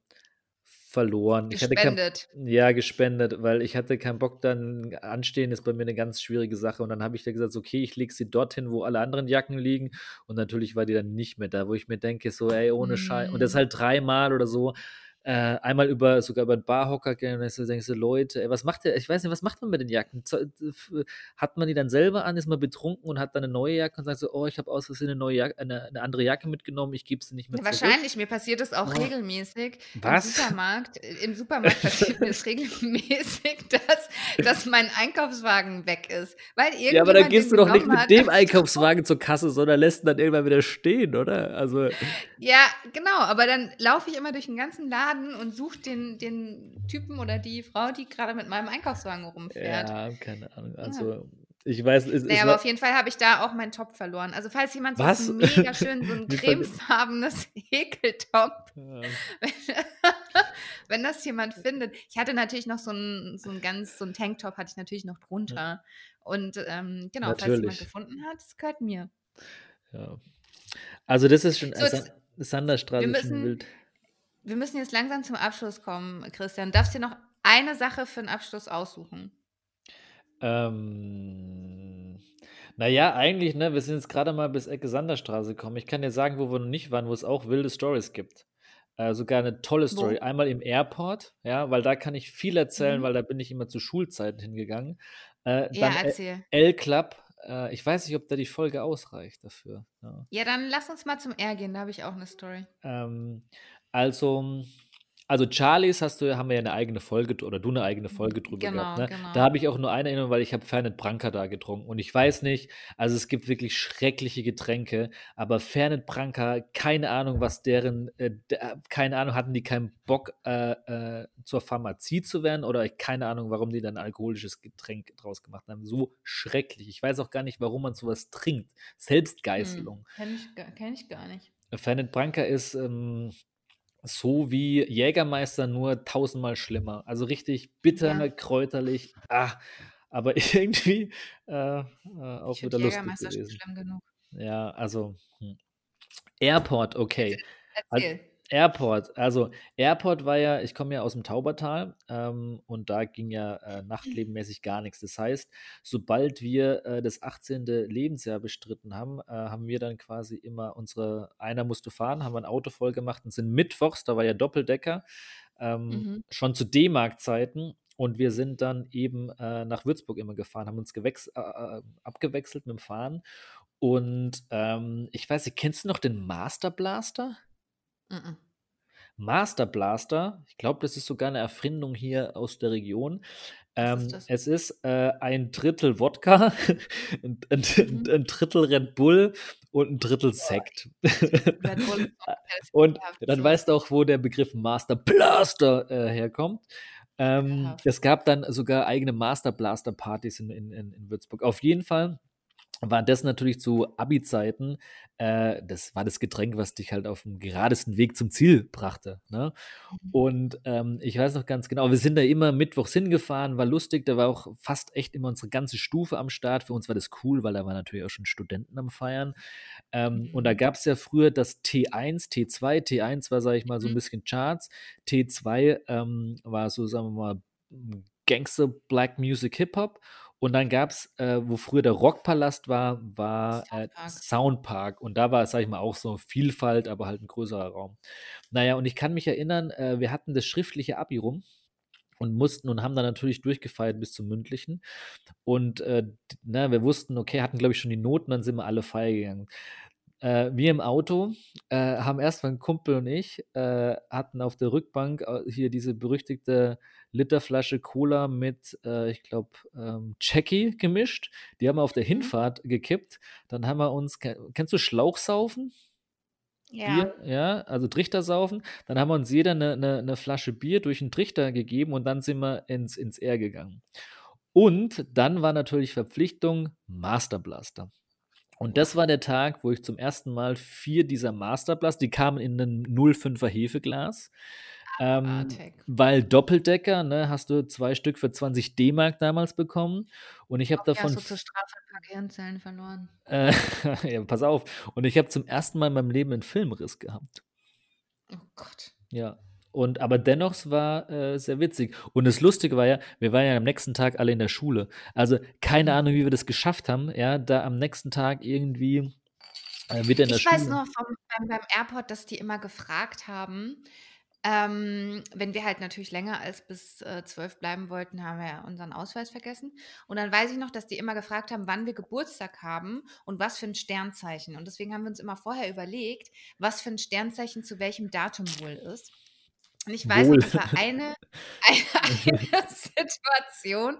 verloren. Ich hatte kein, Gespendet. ja, gespendet, weil ich hatte keinen Bock, dann anstehen ist bei mir eine ganz schwierige Sache. Und dann habe ich da gesagt, okay, ich lege sie dorthin, wo alle anderen Jacken liegen. Und natürlich war die dann nicht mehr da, wo ich mir denke, so, ey, ohne Scheiß. Und das Mm. halt dreimal oder so. Äh, einmal über, sogar über den Barhocker gehen und denkst du, Leute, ey, was macht der? Ich weiß nicht, was macht man mit den Jacken? Hat man die dann selber an, ist man betrunken und hat dann eine neue Jacke und sagt so, oh, ich habe aus Versehen eine neue Jacke, eine, eine andere Jacke mitgenommen, ich gebe sie nicht mehr Ja, zurück. wahrscheinlich, mir passiert es auch Oh. regelmäßig. Was? Im Supermarkt, äh, im Supermarkt passiert mir es regelmäßig, dass, dass mein Einkaufswagen weg ist. Weil Ja, aber dann gehst du doch nicht mit hat. dem Einkaufswagen zur Kasse, sondern lässt ihn dann irgendwann wieder stehen, oder? Also, Ja, genau, aber dann laufe ich immer durch den ganzen Laden und suche den, den Typen oder die Frau, die gerade mit meinem Einkaufswagen rumfährt. ja, keine Ahnung. Also, ich weiß, es, Naja, es aber auf jeden Fall habe ich da auch meinen Top verloren. Also falls jemand so Was? ein mega schön, so ein cremefarbenes Häkeltop, Ja. wenn, wenn das jemand findet. Ich hatte natürlich noch so ein, so ein ganz, so ein Tanktop hatte ich natürlich noch drunter. Und ähm, genau, falls jemand Natürlich. gefunden hat, es gehört mir. ja. Also, das ist schon, So, Sanderstraße wir müssen- wild. Wir müssen jetzt langsam zum Abschluss kommen, Christian. Du darfst dir noch eine Sache für den Abschluss aussuchen. Ähm, naja, eigentlich, ne, wir sind jetzt gerade mal bis Ecke Sanderstraße gekommen. Ich kann dir sagen, wo wir noch nicht waren, wo es auch wilde Stories gibt. Äh, sogar eine tolle Story. Wo? Einmal im Airport, ja, weil da kann ich viel erzählen, Mhm. weil da bin ich immer zu Schulzeiten hingegangen. Äh, Ja, dann L- erzähl. L-Club. Äh, ich weiß nicht, ob da die Folge ausreicht dafür. Ja. Ja, dann lass uns mal zum R gehen, da habe ich auch eine Story. Ähm, also, also Charlies hast du, haben wir ja eine eigene Folge oder du eine eigene Folge drüber Genau, gehabt. Ne? genau. Da habe ich auch nur eine Erinnerung, weil ich habe Fernet Branca da getrunken und ich weiß nicht, also es gibt wirklich schreckliche Getränke, aber Fernet Branca, keine Ahnung, was deren, äh, der, keine Ahnung, hatten die keinen Bock äh, äh, zur Pharmazie zu werden oder keine Ahnung, warum die dann ein alkoholisches Getränk draus gemacht haben. So schrecklich. Ich weiß auch gar nicht, warum man sowas trinkt. Selbstgeißelung. Hm, Kenn ich, gar- kenn ich gar nicht. Fernet Branca ist ähm, so wie Jägermeister, nur tausendmal schlimmer. Also richtig bitter, Ja. kräuterlich. Ah, aber irgendwie äh, äh, auch Ich wieder lustig Jägermeister schon gewesen. schlimm genug. Ja, also hm. Airport, okay. Erzähl. Airport, also Airport war ja, ich komme ja aus dem Taubertal ähm, und da ging ja äh, nachtlebenmäßig gar nichts. Das heißt, sobald wir äh, das 18. Lebensjahr bestritten haben, äh, haben wir dann quasi immer unsere, einer musste fahren, haben wir ein Auto voll gemacht und sind mittwochs, da war ja Doppeldecker, ähm, Mhm. schon zu D-Mark-Zeiten und wir sind dann eben äh, nach Würzburg immer gefahren, haben uns äh, äh, abgewechselt mit dem Fahren und ähm, ich weiß nicht, kennst du noch den Master Blaster? Mhm. Master Blaster, ich glaube, das ist sogar eine Erfindung hier aus der Region. Ist Ähm, das? es ist äh, ein Drittel Wodka, ein, ein, Mhm. ein Drittel Red Bull und ein Drittel Sekt. Ist und dann weißt du auch, wo der Begriff Master Blaster äh, herkommt. Ähm, Ekelhaft. es gab dann sogar eigene Master Blaster Partys in, in, in Würzburg. Auf jeden Fall war das natürlich zu Abi-Zeiten, äh, das war das Getränk, was dich halt auf dem geradesten Weg zum Ziel brachte. Ne? Mhm. Und ähm, ich weiß noch ganz genau, wir sind da immer mittwochs hingefahren, war lustig, da war auch fast echt immer unsere ganze Stufe am Start. Für uns war das cool, weil da waren natürlich auch schon Studenten am Feiern. Ähm, Und da Mhm. gab es ja früher das T1, T2. T1 war, sage ich mal, so ein Mhm. bisschen Charts. T2 ähm, war so, sagen wir mal, Gangster, Black Music, Hip-Hop. Und dann gab es, äh, wo früher der Rockpalast war, war äh, Soundpark. Soundpark. Und da war es, sag ich mal, auch so Vielfalt, aber halt ein größerer Raum. Naja, und ich kann mich erinnern, äh, wir hatten das schriftliche Abi rum und mussten und haben dann natürlich durchgefeiert bis zum mündlichen. Und äh, na, wir wussten, okay, hatten, glaube ich, schon die Noten, dann sind wir alle feiern gegangen. Äh, wir im Auto äh, haben erstmal ein Kumpel und ich, äh, hatten auf der Rückbank äh, hier diese berüchtigte Literflasche Cola mit, äh, ich glaube, ähm, Jackie gemischt. Die haben wir auf der mhm. Hinfahrt gekippt. Dann haben wir uns, kennst du Schlauchsaufen? Ja. Bier, ja, also Trichter saufen. Dann haben wir uns jeder eine, eine, eine Flasche Bier durch einen Trichter gegeben und dann sind wir ins, ins Air gegangen. Und dann war natürlich Verpflichtung Master Blaster. Und das war der Tag, wo ich zum ersten Mal vier dieser Master Blaster, die kamen in einem 05er Hefeglas. Ähm, weil Doppeldecker, ne, hast du zwei Stück für 20 D-Mark damals bekommen. Und ich habe davon. Hast du zur Strafe ein paar Gehirnzellen verloren. Äh, ja, pass auf. Und ich habe zum ersten Mal in meinem Leben einen Filmriss gehabt. Oh Gott. Ja. Und aber dennoch, es war äh, sehr witzig. Und das Lustige war ja, wir waren ja am nächsten Tag alle in der Schule. Also keine mhm. Ahnung, wie wir das geschafft haben, ja, da am nächsten Tag irgendwie äh, wieder in der ich Schule. Ich weiß noch vom, beim, beim Airport, dass die immer gefragt haben, ähm, wenn wir halt natürlich länger als bis äh, zwölf bleiben wollten, haben wir ja unseren Ausweis vergessen. Und dann weiß ich noch, dass die immer gefragt haben, wann wir Geburtstag haben und was für ein Sternzeichen. Und deswegen haben wir uns immer vorher überlegt, was für ein Sternzeichen zu welchem Datum wohl ist. Und ich weiß, das war eine, eine, eine Situation.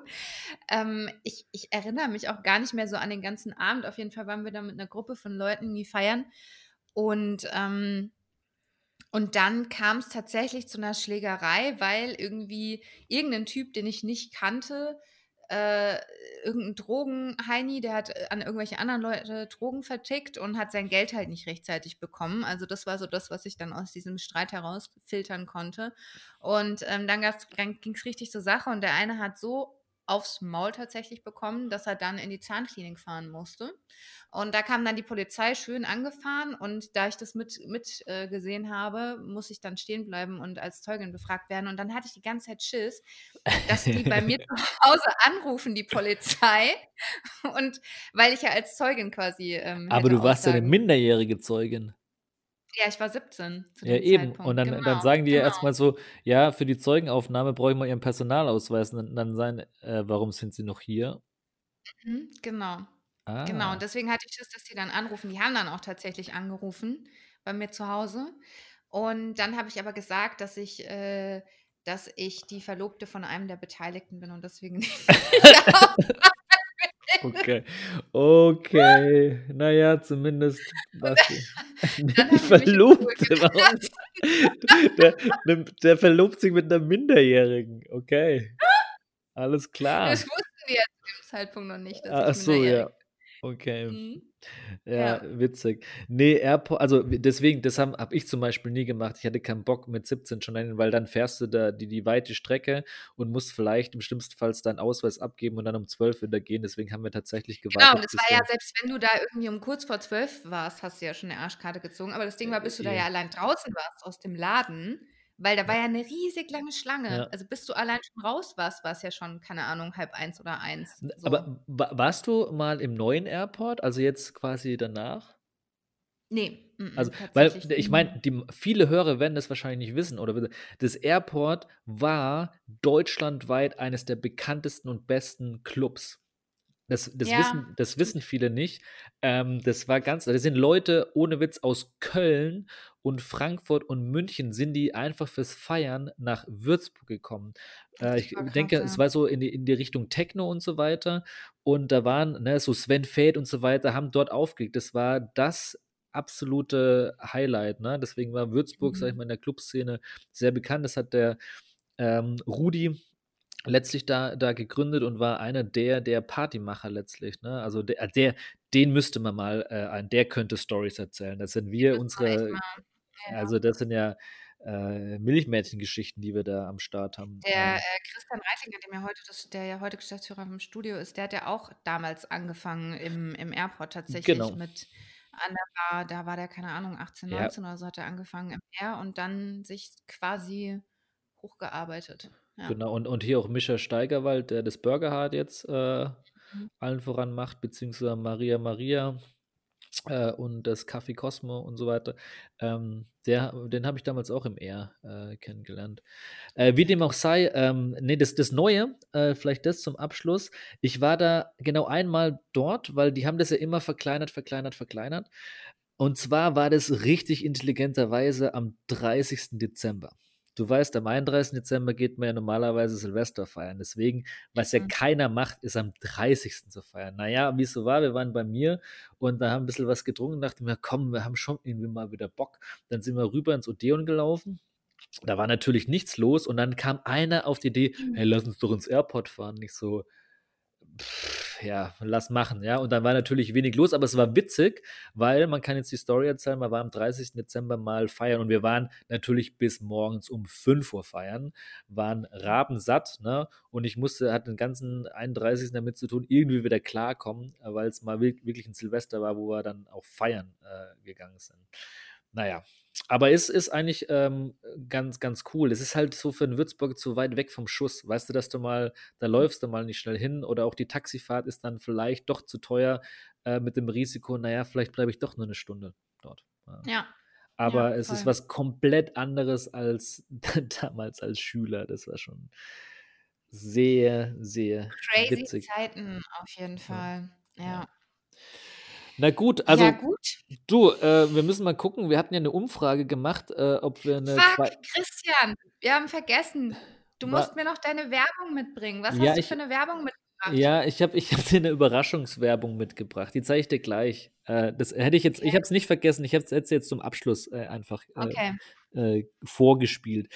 Ähm, ich, ich erinnere mich auch gar nicht mehr so an den ganzen Abend. Auf jeden Fall waren wir da mit einer Gruppe von Leuten irgendwie feiern. Und, ähm, und dann kam es tatsächlich zu einer Schlägerei, weil irgendwie irgendein Typ, den ich nicht kannte, äh, irgendein Drogenheini, der hat äh, an irgendwelche anderen Leute Drogen vertickt und hat sein Geld halt nicht rechtzeitig bekommen. Also das war so das, was ich dann aus diesem Streit herausfiltern konnte. Und ähm, dann, dann ging es richtig zur Sache und der eine hat so aufs Maul tatsächlich bekommen, dass er dann in die Zahnklinik fahren musste. Und da kam dann die Polizei schön angefahren und da ich das mit, mit äh, gesehen habe, muss ich dann stehen bleiben und als Zeugin befragt werden. Und dann hatte ich die ganze Zeit Schiss, dass die bei mir zu Hause anrufen, die Polizei. Und weil ich ja als Zeugin quasi. Ähm, Aber du warst ja eine minderjährige Zeugin. Ja, ich war 17 zu Ja, eben. Zeitpunkt. Und dann, dann genau, sagen die ja genau. erstmal so, ja, für die Zeugenaufnahme brauche ich mal ihren Personalausweis. Und dann sagen, äh, warum sind sie noch hier? Mhm, genau. Genau. Ah. Und deswegen hatte ich Schiss, dass die dann anrufen. Die haben dann auch tatsächlich angerufen bei mir zu Hause. Und dann habe ich aber gesagt, dass ich, äh, dass ich die Verlobte von einem der Beteiligten bin und deswegen nicht Okay. Okay. Naja, zumindest was. Die Verlobte. Der, der, der, verlobt sich mit einer Minderjährigen. Okay. Alles klar. Das wussten wir zu dem Zeitpunkt noch nicht. Dass Ach so, ja. Okay. Mhm. Ja, Ja. witzig. Ne, Airpo also deswegen, das habe hab ich zum Beispiel nie gemacht. Ich hatte keinen Bock mit 17 schon dahin, weil dann fährst du da die, die weite Strecke und musst vielleicht im schlimmsten Fall deinen Ausweis abgeben und dann um 12 wieder gehen. Deswegen haben wir tatsächlich Genau, und es war ja, selbst wenn du da irgendwie um kurz vor 12 warst, hast du ja schon eine Arschkarte gezogen. Aber das Ding war, bis du da ja allein draußen warst aus dem Laden, weil da war ja eine riesig lange Schlange. Ja. Also bis du allein schon raus warst, war es ja schon, keine Ahnung, halb eins oder eins. So. Aber warst du mal im neuen Airport, also jetzt quasi danach? Nee. also, weil ich meine, viele Hörer werden das wahrscheinlich nicht wissen. Oder das Airport war deutschlandweit eines der bekanntesten und besten Clubs. Das, das, ja. wissen, das wissen viele nicht. Ähm, das war ganz, da sind Leute ohne Witz aus Köln und Frankfurt und München sind die einfach fürs Feiern nach Würzburg gekommen. Äh, ich krass, denke, ja. es war so in die, in die Richtung Techno und so weiter. Und da waren, ne, so Sven Fade und so weiter, haben dort aufgelegt. Das war das absolute Highlight. Ne? Deswegen war Würzburg, mhm. sag ich mhm. mal, in der Clubszene sehr bekannt. Das hat der ähm, Rudi, letztlich da, da gegründet und war einer der, der Partymacher letztlich. Ne? Also der, der, den müsste man mal äh, ein, der könnte Stories erzählen. Das sind wir, das unsere, ja. also das sind ja äh, Milchmädchen-Geschichten, die wir da am Start haben. Der äh, Christian Reitlinger, der, mir heute das, der ja heute Geschäftsführer vom Studio ist, der hat ja auch damals angefangen im, im Airport tatsächlich genau. mit an der Bar, da war der, keine Ahnung, 18, 19 ja. oder so hat er angefangen im Air und dann sich quasi hochgearbeitet. Ja. Genau, und, und hier auch Mischa Steigerwald, der das Burgerhard jetzt äh, mhm. allen voran macht, beziehungsweise Maria Maria äh, und das Café Cosmo und so weiter. Ähm, der, den habe ich damals auch im R äh, kennengelernt. Äh, wie dem auch sei, ähm, nee, das, das Neue, äh, vielleicht das zum Abschluss. Ich war da genau einmal dort, weil die haben das ja immer verkleinert, verkleinert, verkleinert. Und zwar war das richtig intelligenterweise am 30. Dezember. Du weißt, am 31. Dezember geht man ja normalerweise Silvester feiern. Deswegen, was ja Mhm. keiner macht, ist am 30. zu feiern. Naja, wie es so war, wir waren bei mir und da haben ein bisschen was getrunken und dachten mir, komm, wir haben schon irgendwie mal wieder Bock. Dann sind wir rüber ins Odeon gelaufen. Da war natürlich nichts los und dann kam einer auf die Idee, Mhm. hey, lass uns doch ins Airport fahren. Nicht so, pff, ja, lass machen, ja. Und dann war natürlich wenig los, aber es war witzig, weil man kann jetzt die Story erzählen, man war am 30. Dezember mal feiern und wir waren natürlich bis morgens um 5 Uhr feiern, waren rabensatt, ne? Und ich musste, hatte den ganzen 31. damit zu tun, irgendwie wieder klarkommen, weil es mal wirk- wirklich ein Silvester war, wo wir dann auch feiern äh, gegangen sind. Naja, aber es ist eigentlich ähm, ganz, ganz cool. Es ist halt so für den Würzburg zu weit weg vom Schuss. Weißt du, dass du mal, da läufst du mal nicht schnell hin oder auch die Taxifahrt ist dann vielleicht doch zu teuer äh, mit dem Risiko, naja, vielleicht bleibe ich doch nur eine Stunde dort. Ja. Ja. Aber Ja, es ist was komplett anderes als damals als Schüler. Das war schon sehr, sehr Crazy witzig. Zeiten auf jeden Fall. Ja. Na gut, also ja, gut. du, äh, wir müssen mal gucken. Wir hatten ja eine Umfrage gemacht, äh, ob wir eine Fuck. Christian, wir haben vergessen. Du Wa- musst mir noch deine Werbung mitbringen. Was Ja, hast du ich- für eine Werbung mitgebracht? Ja, ich habe ich hab dir eine Überraschungswerbung mitgebracht. Die zeige ich dir gleich. Äh, das hätte ich jetzt, ich Okay. habe es nicht vergessen. Ich habe es jetzt zum Abschluss äh, einfach äh, Okay. äh, vorgespielt.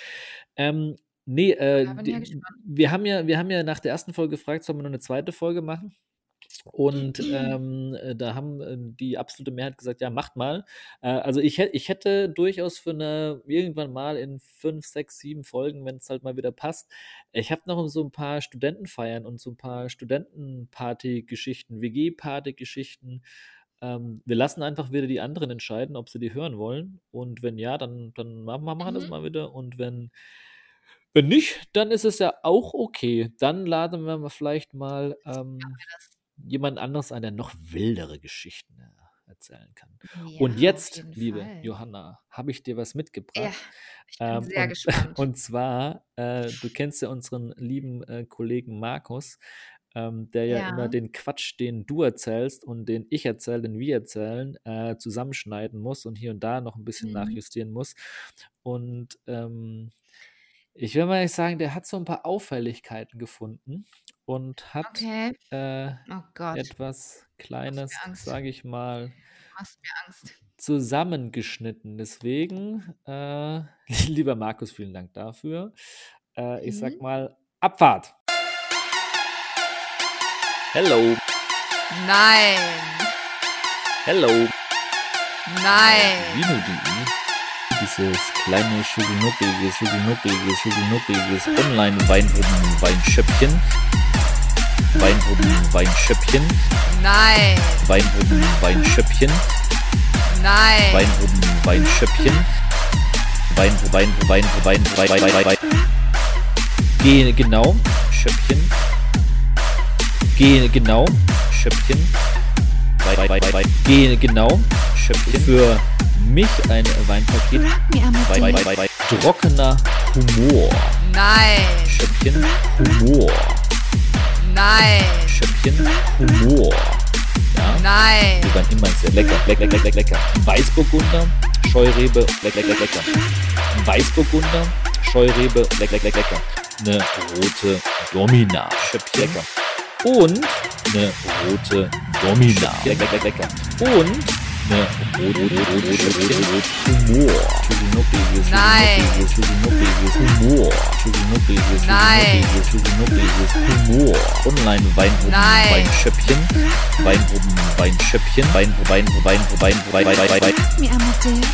Ähm, nee, die, wir, haben ja, wir haben ja nach der ersten Folge gefragt, sollen wir noch eine zweite Folge machen? Und ähm, äh, da haben äh, die absolute Mehrheit gesagt, ja, macht mal. Äh, also ich, ich hätte durchaus für eine, irgendwann mal in fünf, sechs, sieben Folgen, wenn es halt mal wieder passt, ich habe noch so ein paar Studentenfeiern und so ein paar Studentenparty-Geschichten, WG-Party-Geschichten. Ähm, wir lassen einfach wieder die anderen entscheiden, ob sie die hören wollen. Und wenn ja, dann, dann machen wir das Mhm. mal wieder. Und wenn, wenn nicht, dann ist es ja auch okay. Dann laden wir mal vielleicht mal ähm, jemand anderes ein, der noch wildere Geschichten äh, erzählen kann. Ja, und jetzt, liebe Fall. Johanna, habe ich dir was Ja, mitgebracht. ich bin Ähm, sehr und, gespannt. und zwar, äh, du kennst ja unseren lieben äh, Kollegen Markus, ähm, der ja immer Ja. den Quatsch, den du erzählst und den ich erzähle, den wir erzählen, äh, zusammenschneiden muss und hier und da noch ein bisschen Mhm. nachjustieren muss. Und ähm, ich will mal sagen, der hat so ein paar Auffälligkeiten gefunden und hat Okay. äh, Oh etwas Kleines, sage ich mal, zusammengeschnitten. Deswegen, äh, lieber Markus, vielen Dank dafür. Äh, ich sag Mhm. mal, Abfahrt. Hello, Nein, hello. nein. Vino.de. Dieses kleine, schügelnuckige, schügelnuckige, schügelnuckiges Online-Weinproben-Weinschöppchen. Weinproben-Weinschöppchen. Nein, Weinproben-Weinschöppchen. nein. Weinproben-Weinschöppchen. Wein, Wein, Wein, Wein, Wein, Wein, Wein, Wein. Geh genau, Schöppchen. Geh genau, Schöppchen. Wein, Wein, Wein, Wein. Geh genau, Schöppchen. Für mich ein Weinpaket. Wein, Wein. Wein, Wein. Trockener Humor. Nein, Schöppchen, Humor. Nein, Schöppchen, Humor. Ja. nein. Die waren immer sehr lecker, lecker, lecker, lecker, lecker. Weißburgunder, Scheurebe, lecker, lecker, lecker. Weißburgunder, Scheurebe, lecker, lecker, lecker. Eine rote Domina, Schöppchen, lecker. Und eine rote Domina, lecker, lecker, lecker. Und Schüsselnuckliges, Nein. Nein. Online-Weinproben, Nein. Weinschöppchen. Weinproben, Weinschöppchen. Wein, Wein, Wein, Wein, Wein, Wein, Wein, Wein. Rock me Amadeus.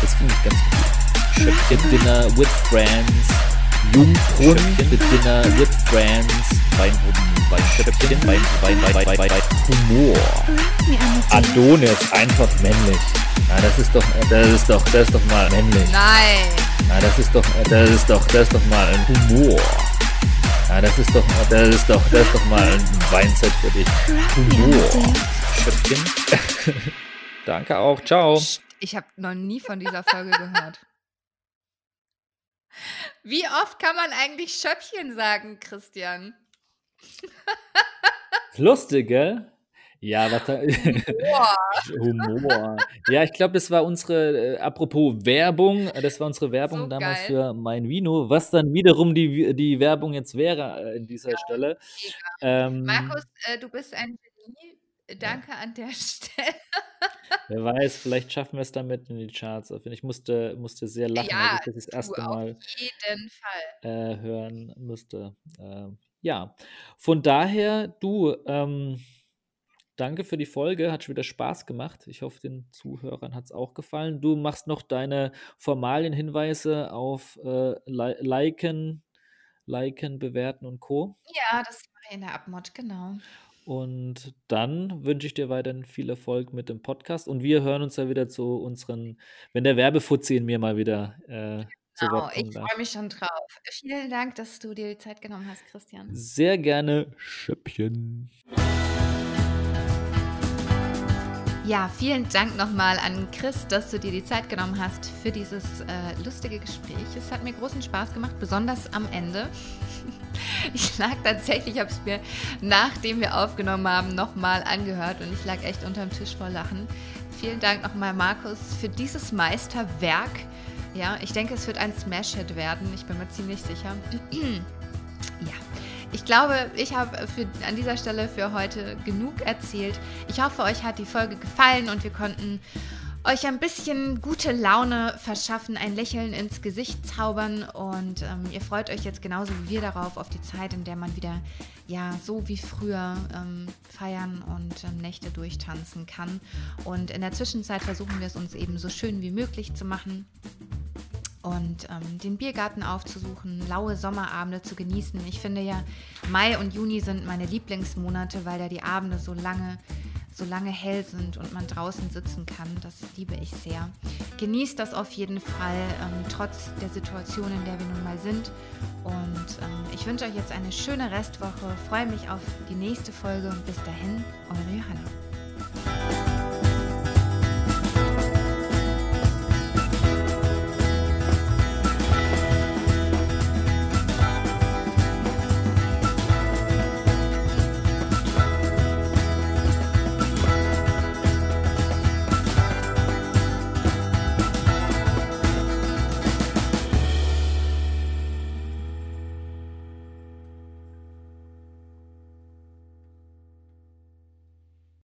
Das finde ich ganz gut. Schöppchen Dinner with Friends. Jungbrunn mit Dinner with Friends. Weinproben, Weinschöppchen. Wein, Wein, Wein, Wein, Wein, Wein. Humor. Adonis, einfach männlich. Na, das ist doch, das ist doch, das ist doch mal männlich. Nein, Na, das ist doch, das ist doch, das ist doch mal ein Humor. Na, das ist doch, das ist doch, das ist doch mal ein Weinset für dich. Humor. Schöpfchen. Danke auch. Ciao. ich habe noch nie von dieser Folge gehört. Wie oft kann man eigentlich Schöppchen sagen, Christian? Lustig, gell? Ja, was Humor. Humor. Ja, ich glaube, das war unsere, äh, apropos Werbung, das war unsere Werbung So damals geil. für mein Vino, was dann wiederum die die Werbung jetzt wäre, äh, in dieser Ja, Stelle. mega. Ähm, Markus, äh, du bist ein Genie. Ja. Danke an der Stelle. Wer weiß, vielleicht schaffen wir es damit in die Charts. Ich musste musste sehr lachen, als Ja, ich das das erste Mal äh, hören musste. Ähm, ja, von daher, du, ähm, danke für die Folge, hat schon wieder Spaß gemacht. Ich hoffe, den Zuhörern hat es auch gefallen. Du machst noch deine formalen Hinweise auf, äh, Li Liken Liken, Bewerten und Co. Ja, das ich in der Abmod, genau. Und dann wünsche ich dir weiterhin viel Erfolg mit dem Podcast und wir hören uns ja wieder zu unseren wenn der Werbefuzzi in mir mal wieder, äh, zu Genau, Wort ich kommen darf. freue mich schon drauf. Vielen Dank, dass du dir die Zeit genommen hast, Christian. Sehr gerne. Schöppchen. Ja, vielen Dank nochmal an Chris, dass du dir die Zeit genommen hast für dieses äh, lustige Gespräch. Es hat mir großen Spaß gemacht, besonders am Ende. Ich lag tatsächlich, ich habe es mir, nachdem wir aufgenommen haben, nochmal angehört und ich lag echt unterm Tisch vor Lachen. Vielen Dank nochmal, Markus, für dieses Meisterwerk. Ja, ich denke, es wird ein Smash-Hit werden, ich bin mir ziemlich sicher. Ich glaube, ich habe an dieser Stelle für heute genug erzählt. Ich hoffe, euch hat die Folge gefallen und wir konnten euch ein bisschen gute Laune verschaffen, ein Lächeln ins Gesicht zaubern und ähm, ihr freut euch jetzt genauso wie wir darauf, auf die Zeit, in der man wieder, ja, so wie früher ähm, feiern und ähm, Nächte durchtanzen kann. Und in der Zwischenzeit versuchen wir es uns eben so schön wie möglich zu machen und ähm, den Biergarten aufzusuchen, laue Sommerabende zu genießen. Ich finde ja, Mai und Juni sind meine Lieblingsmonate, weil da die Abende so lange, so lange hell sind und man draußen sitzen kann. Das liebe ich sehr. Genießt das auf jeden Fall, ähm, trotz der Situation, in der wir nun mal sind. Und ähm, ich wünsche euch jetzt eine schöne Restwoche, freue mich auf die nächste Folge bis dahin, eure Johanna.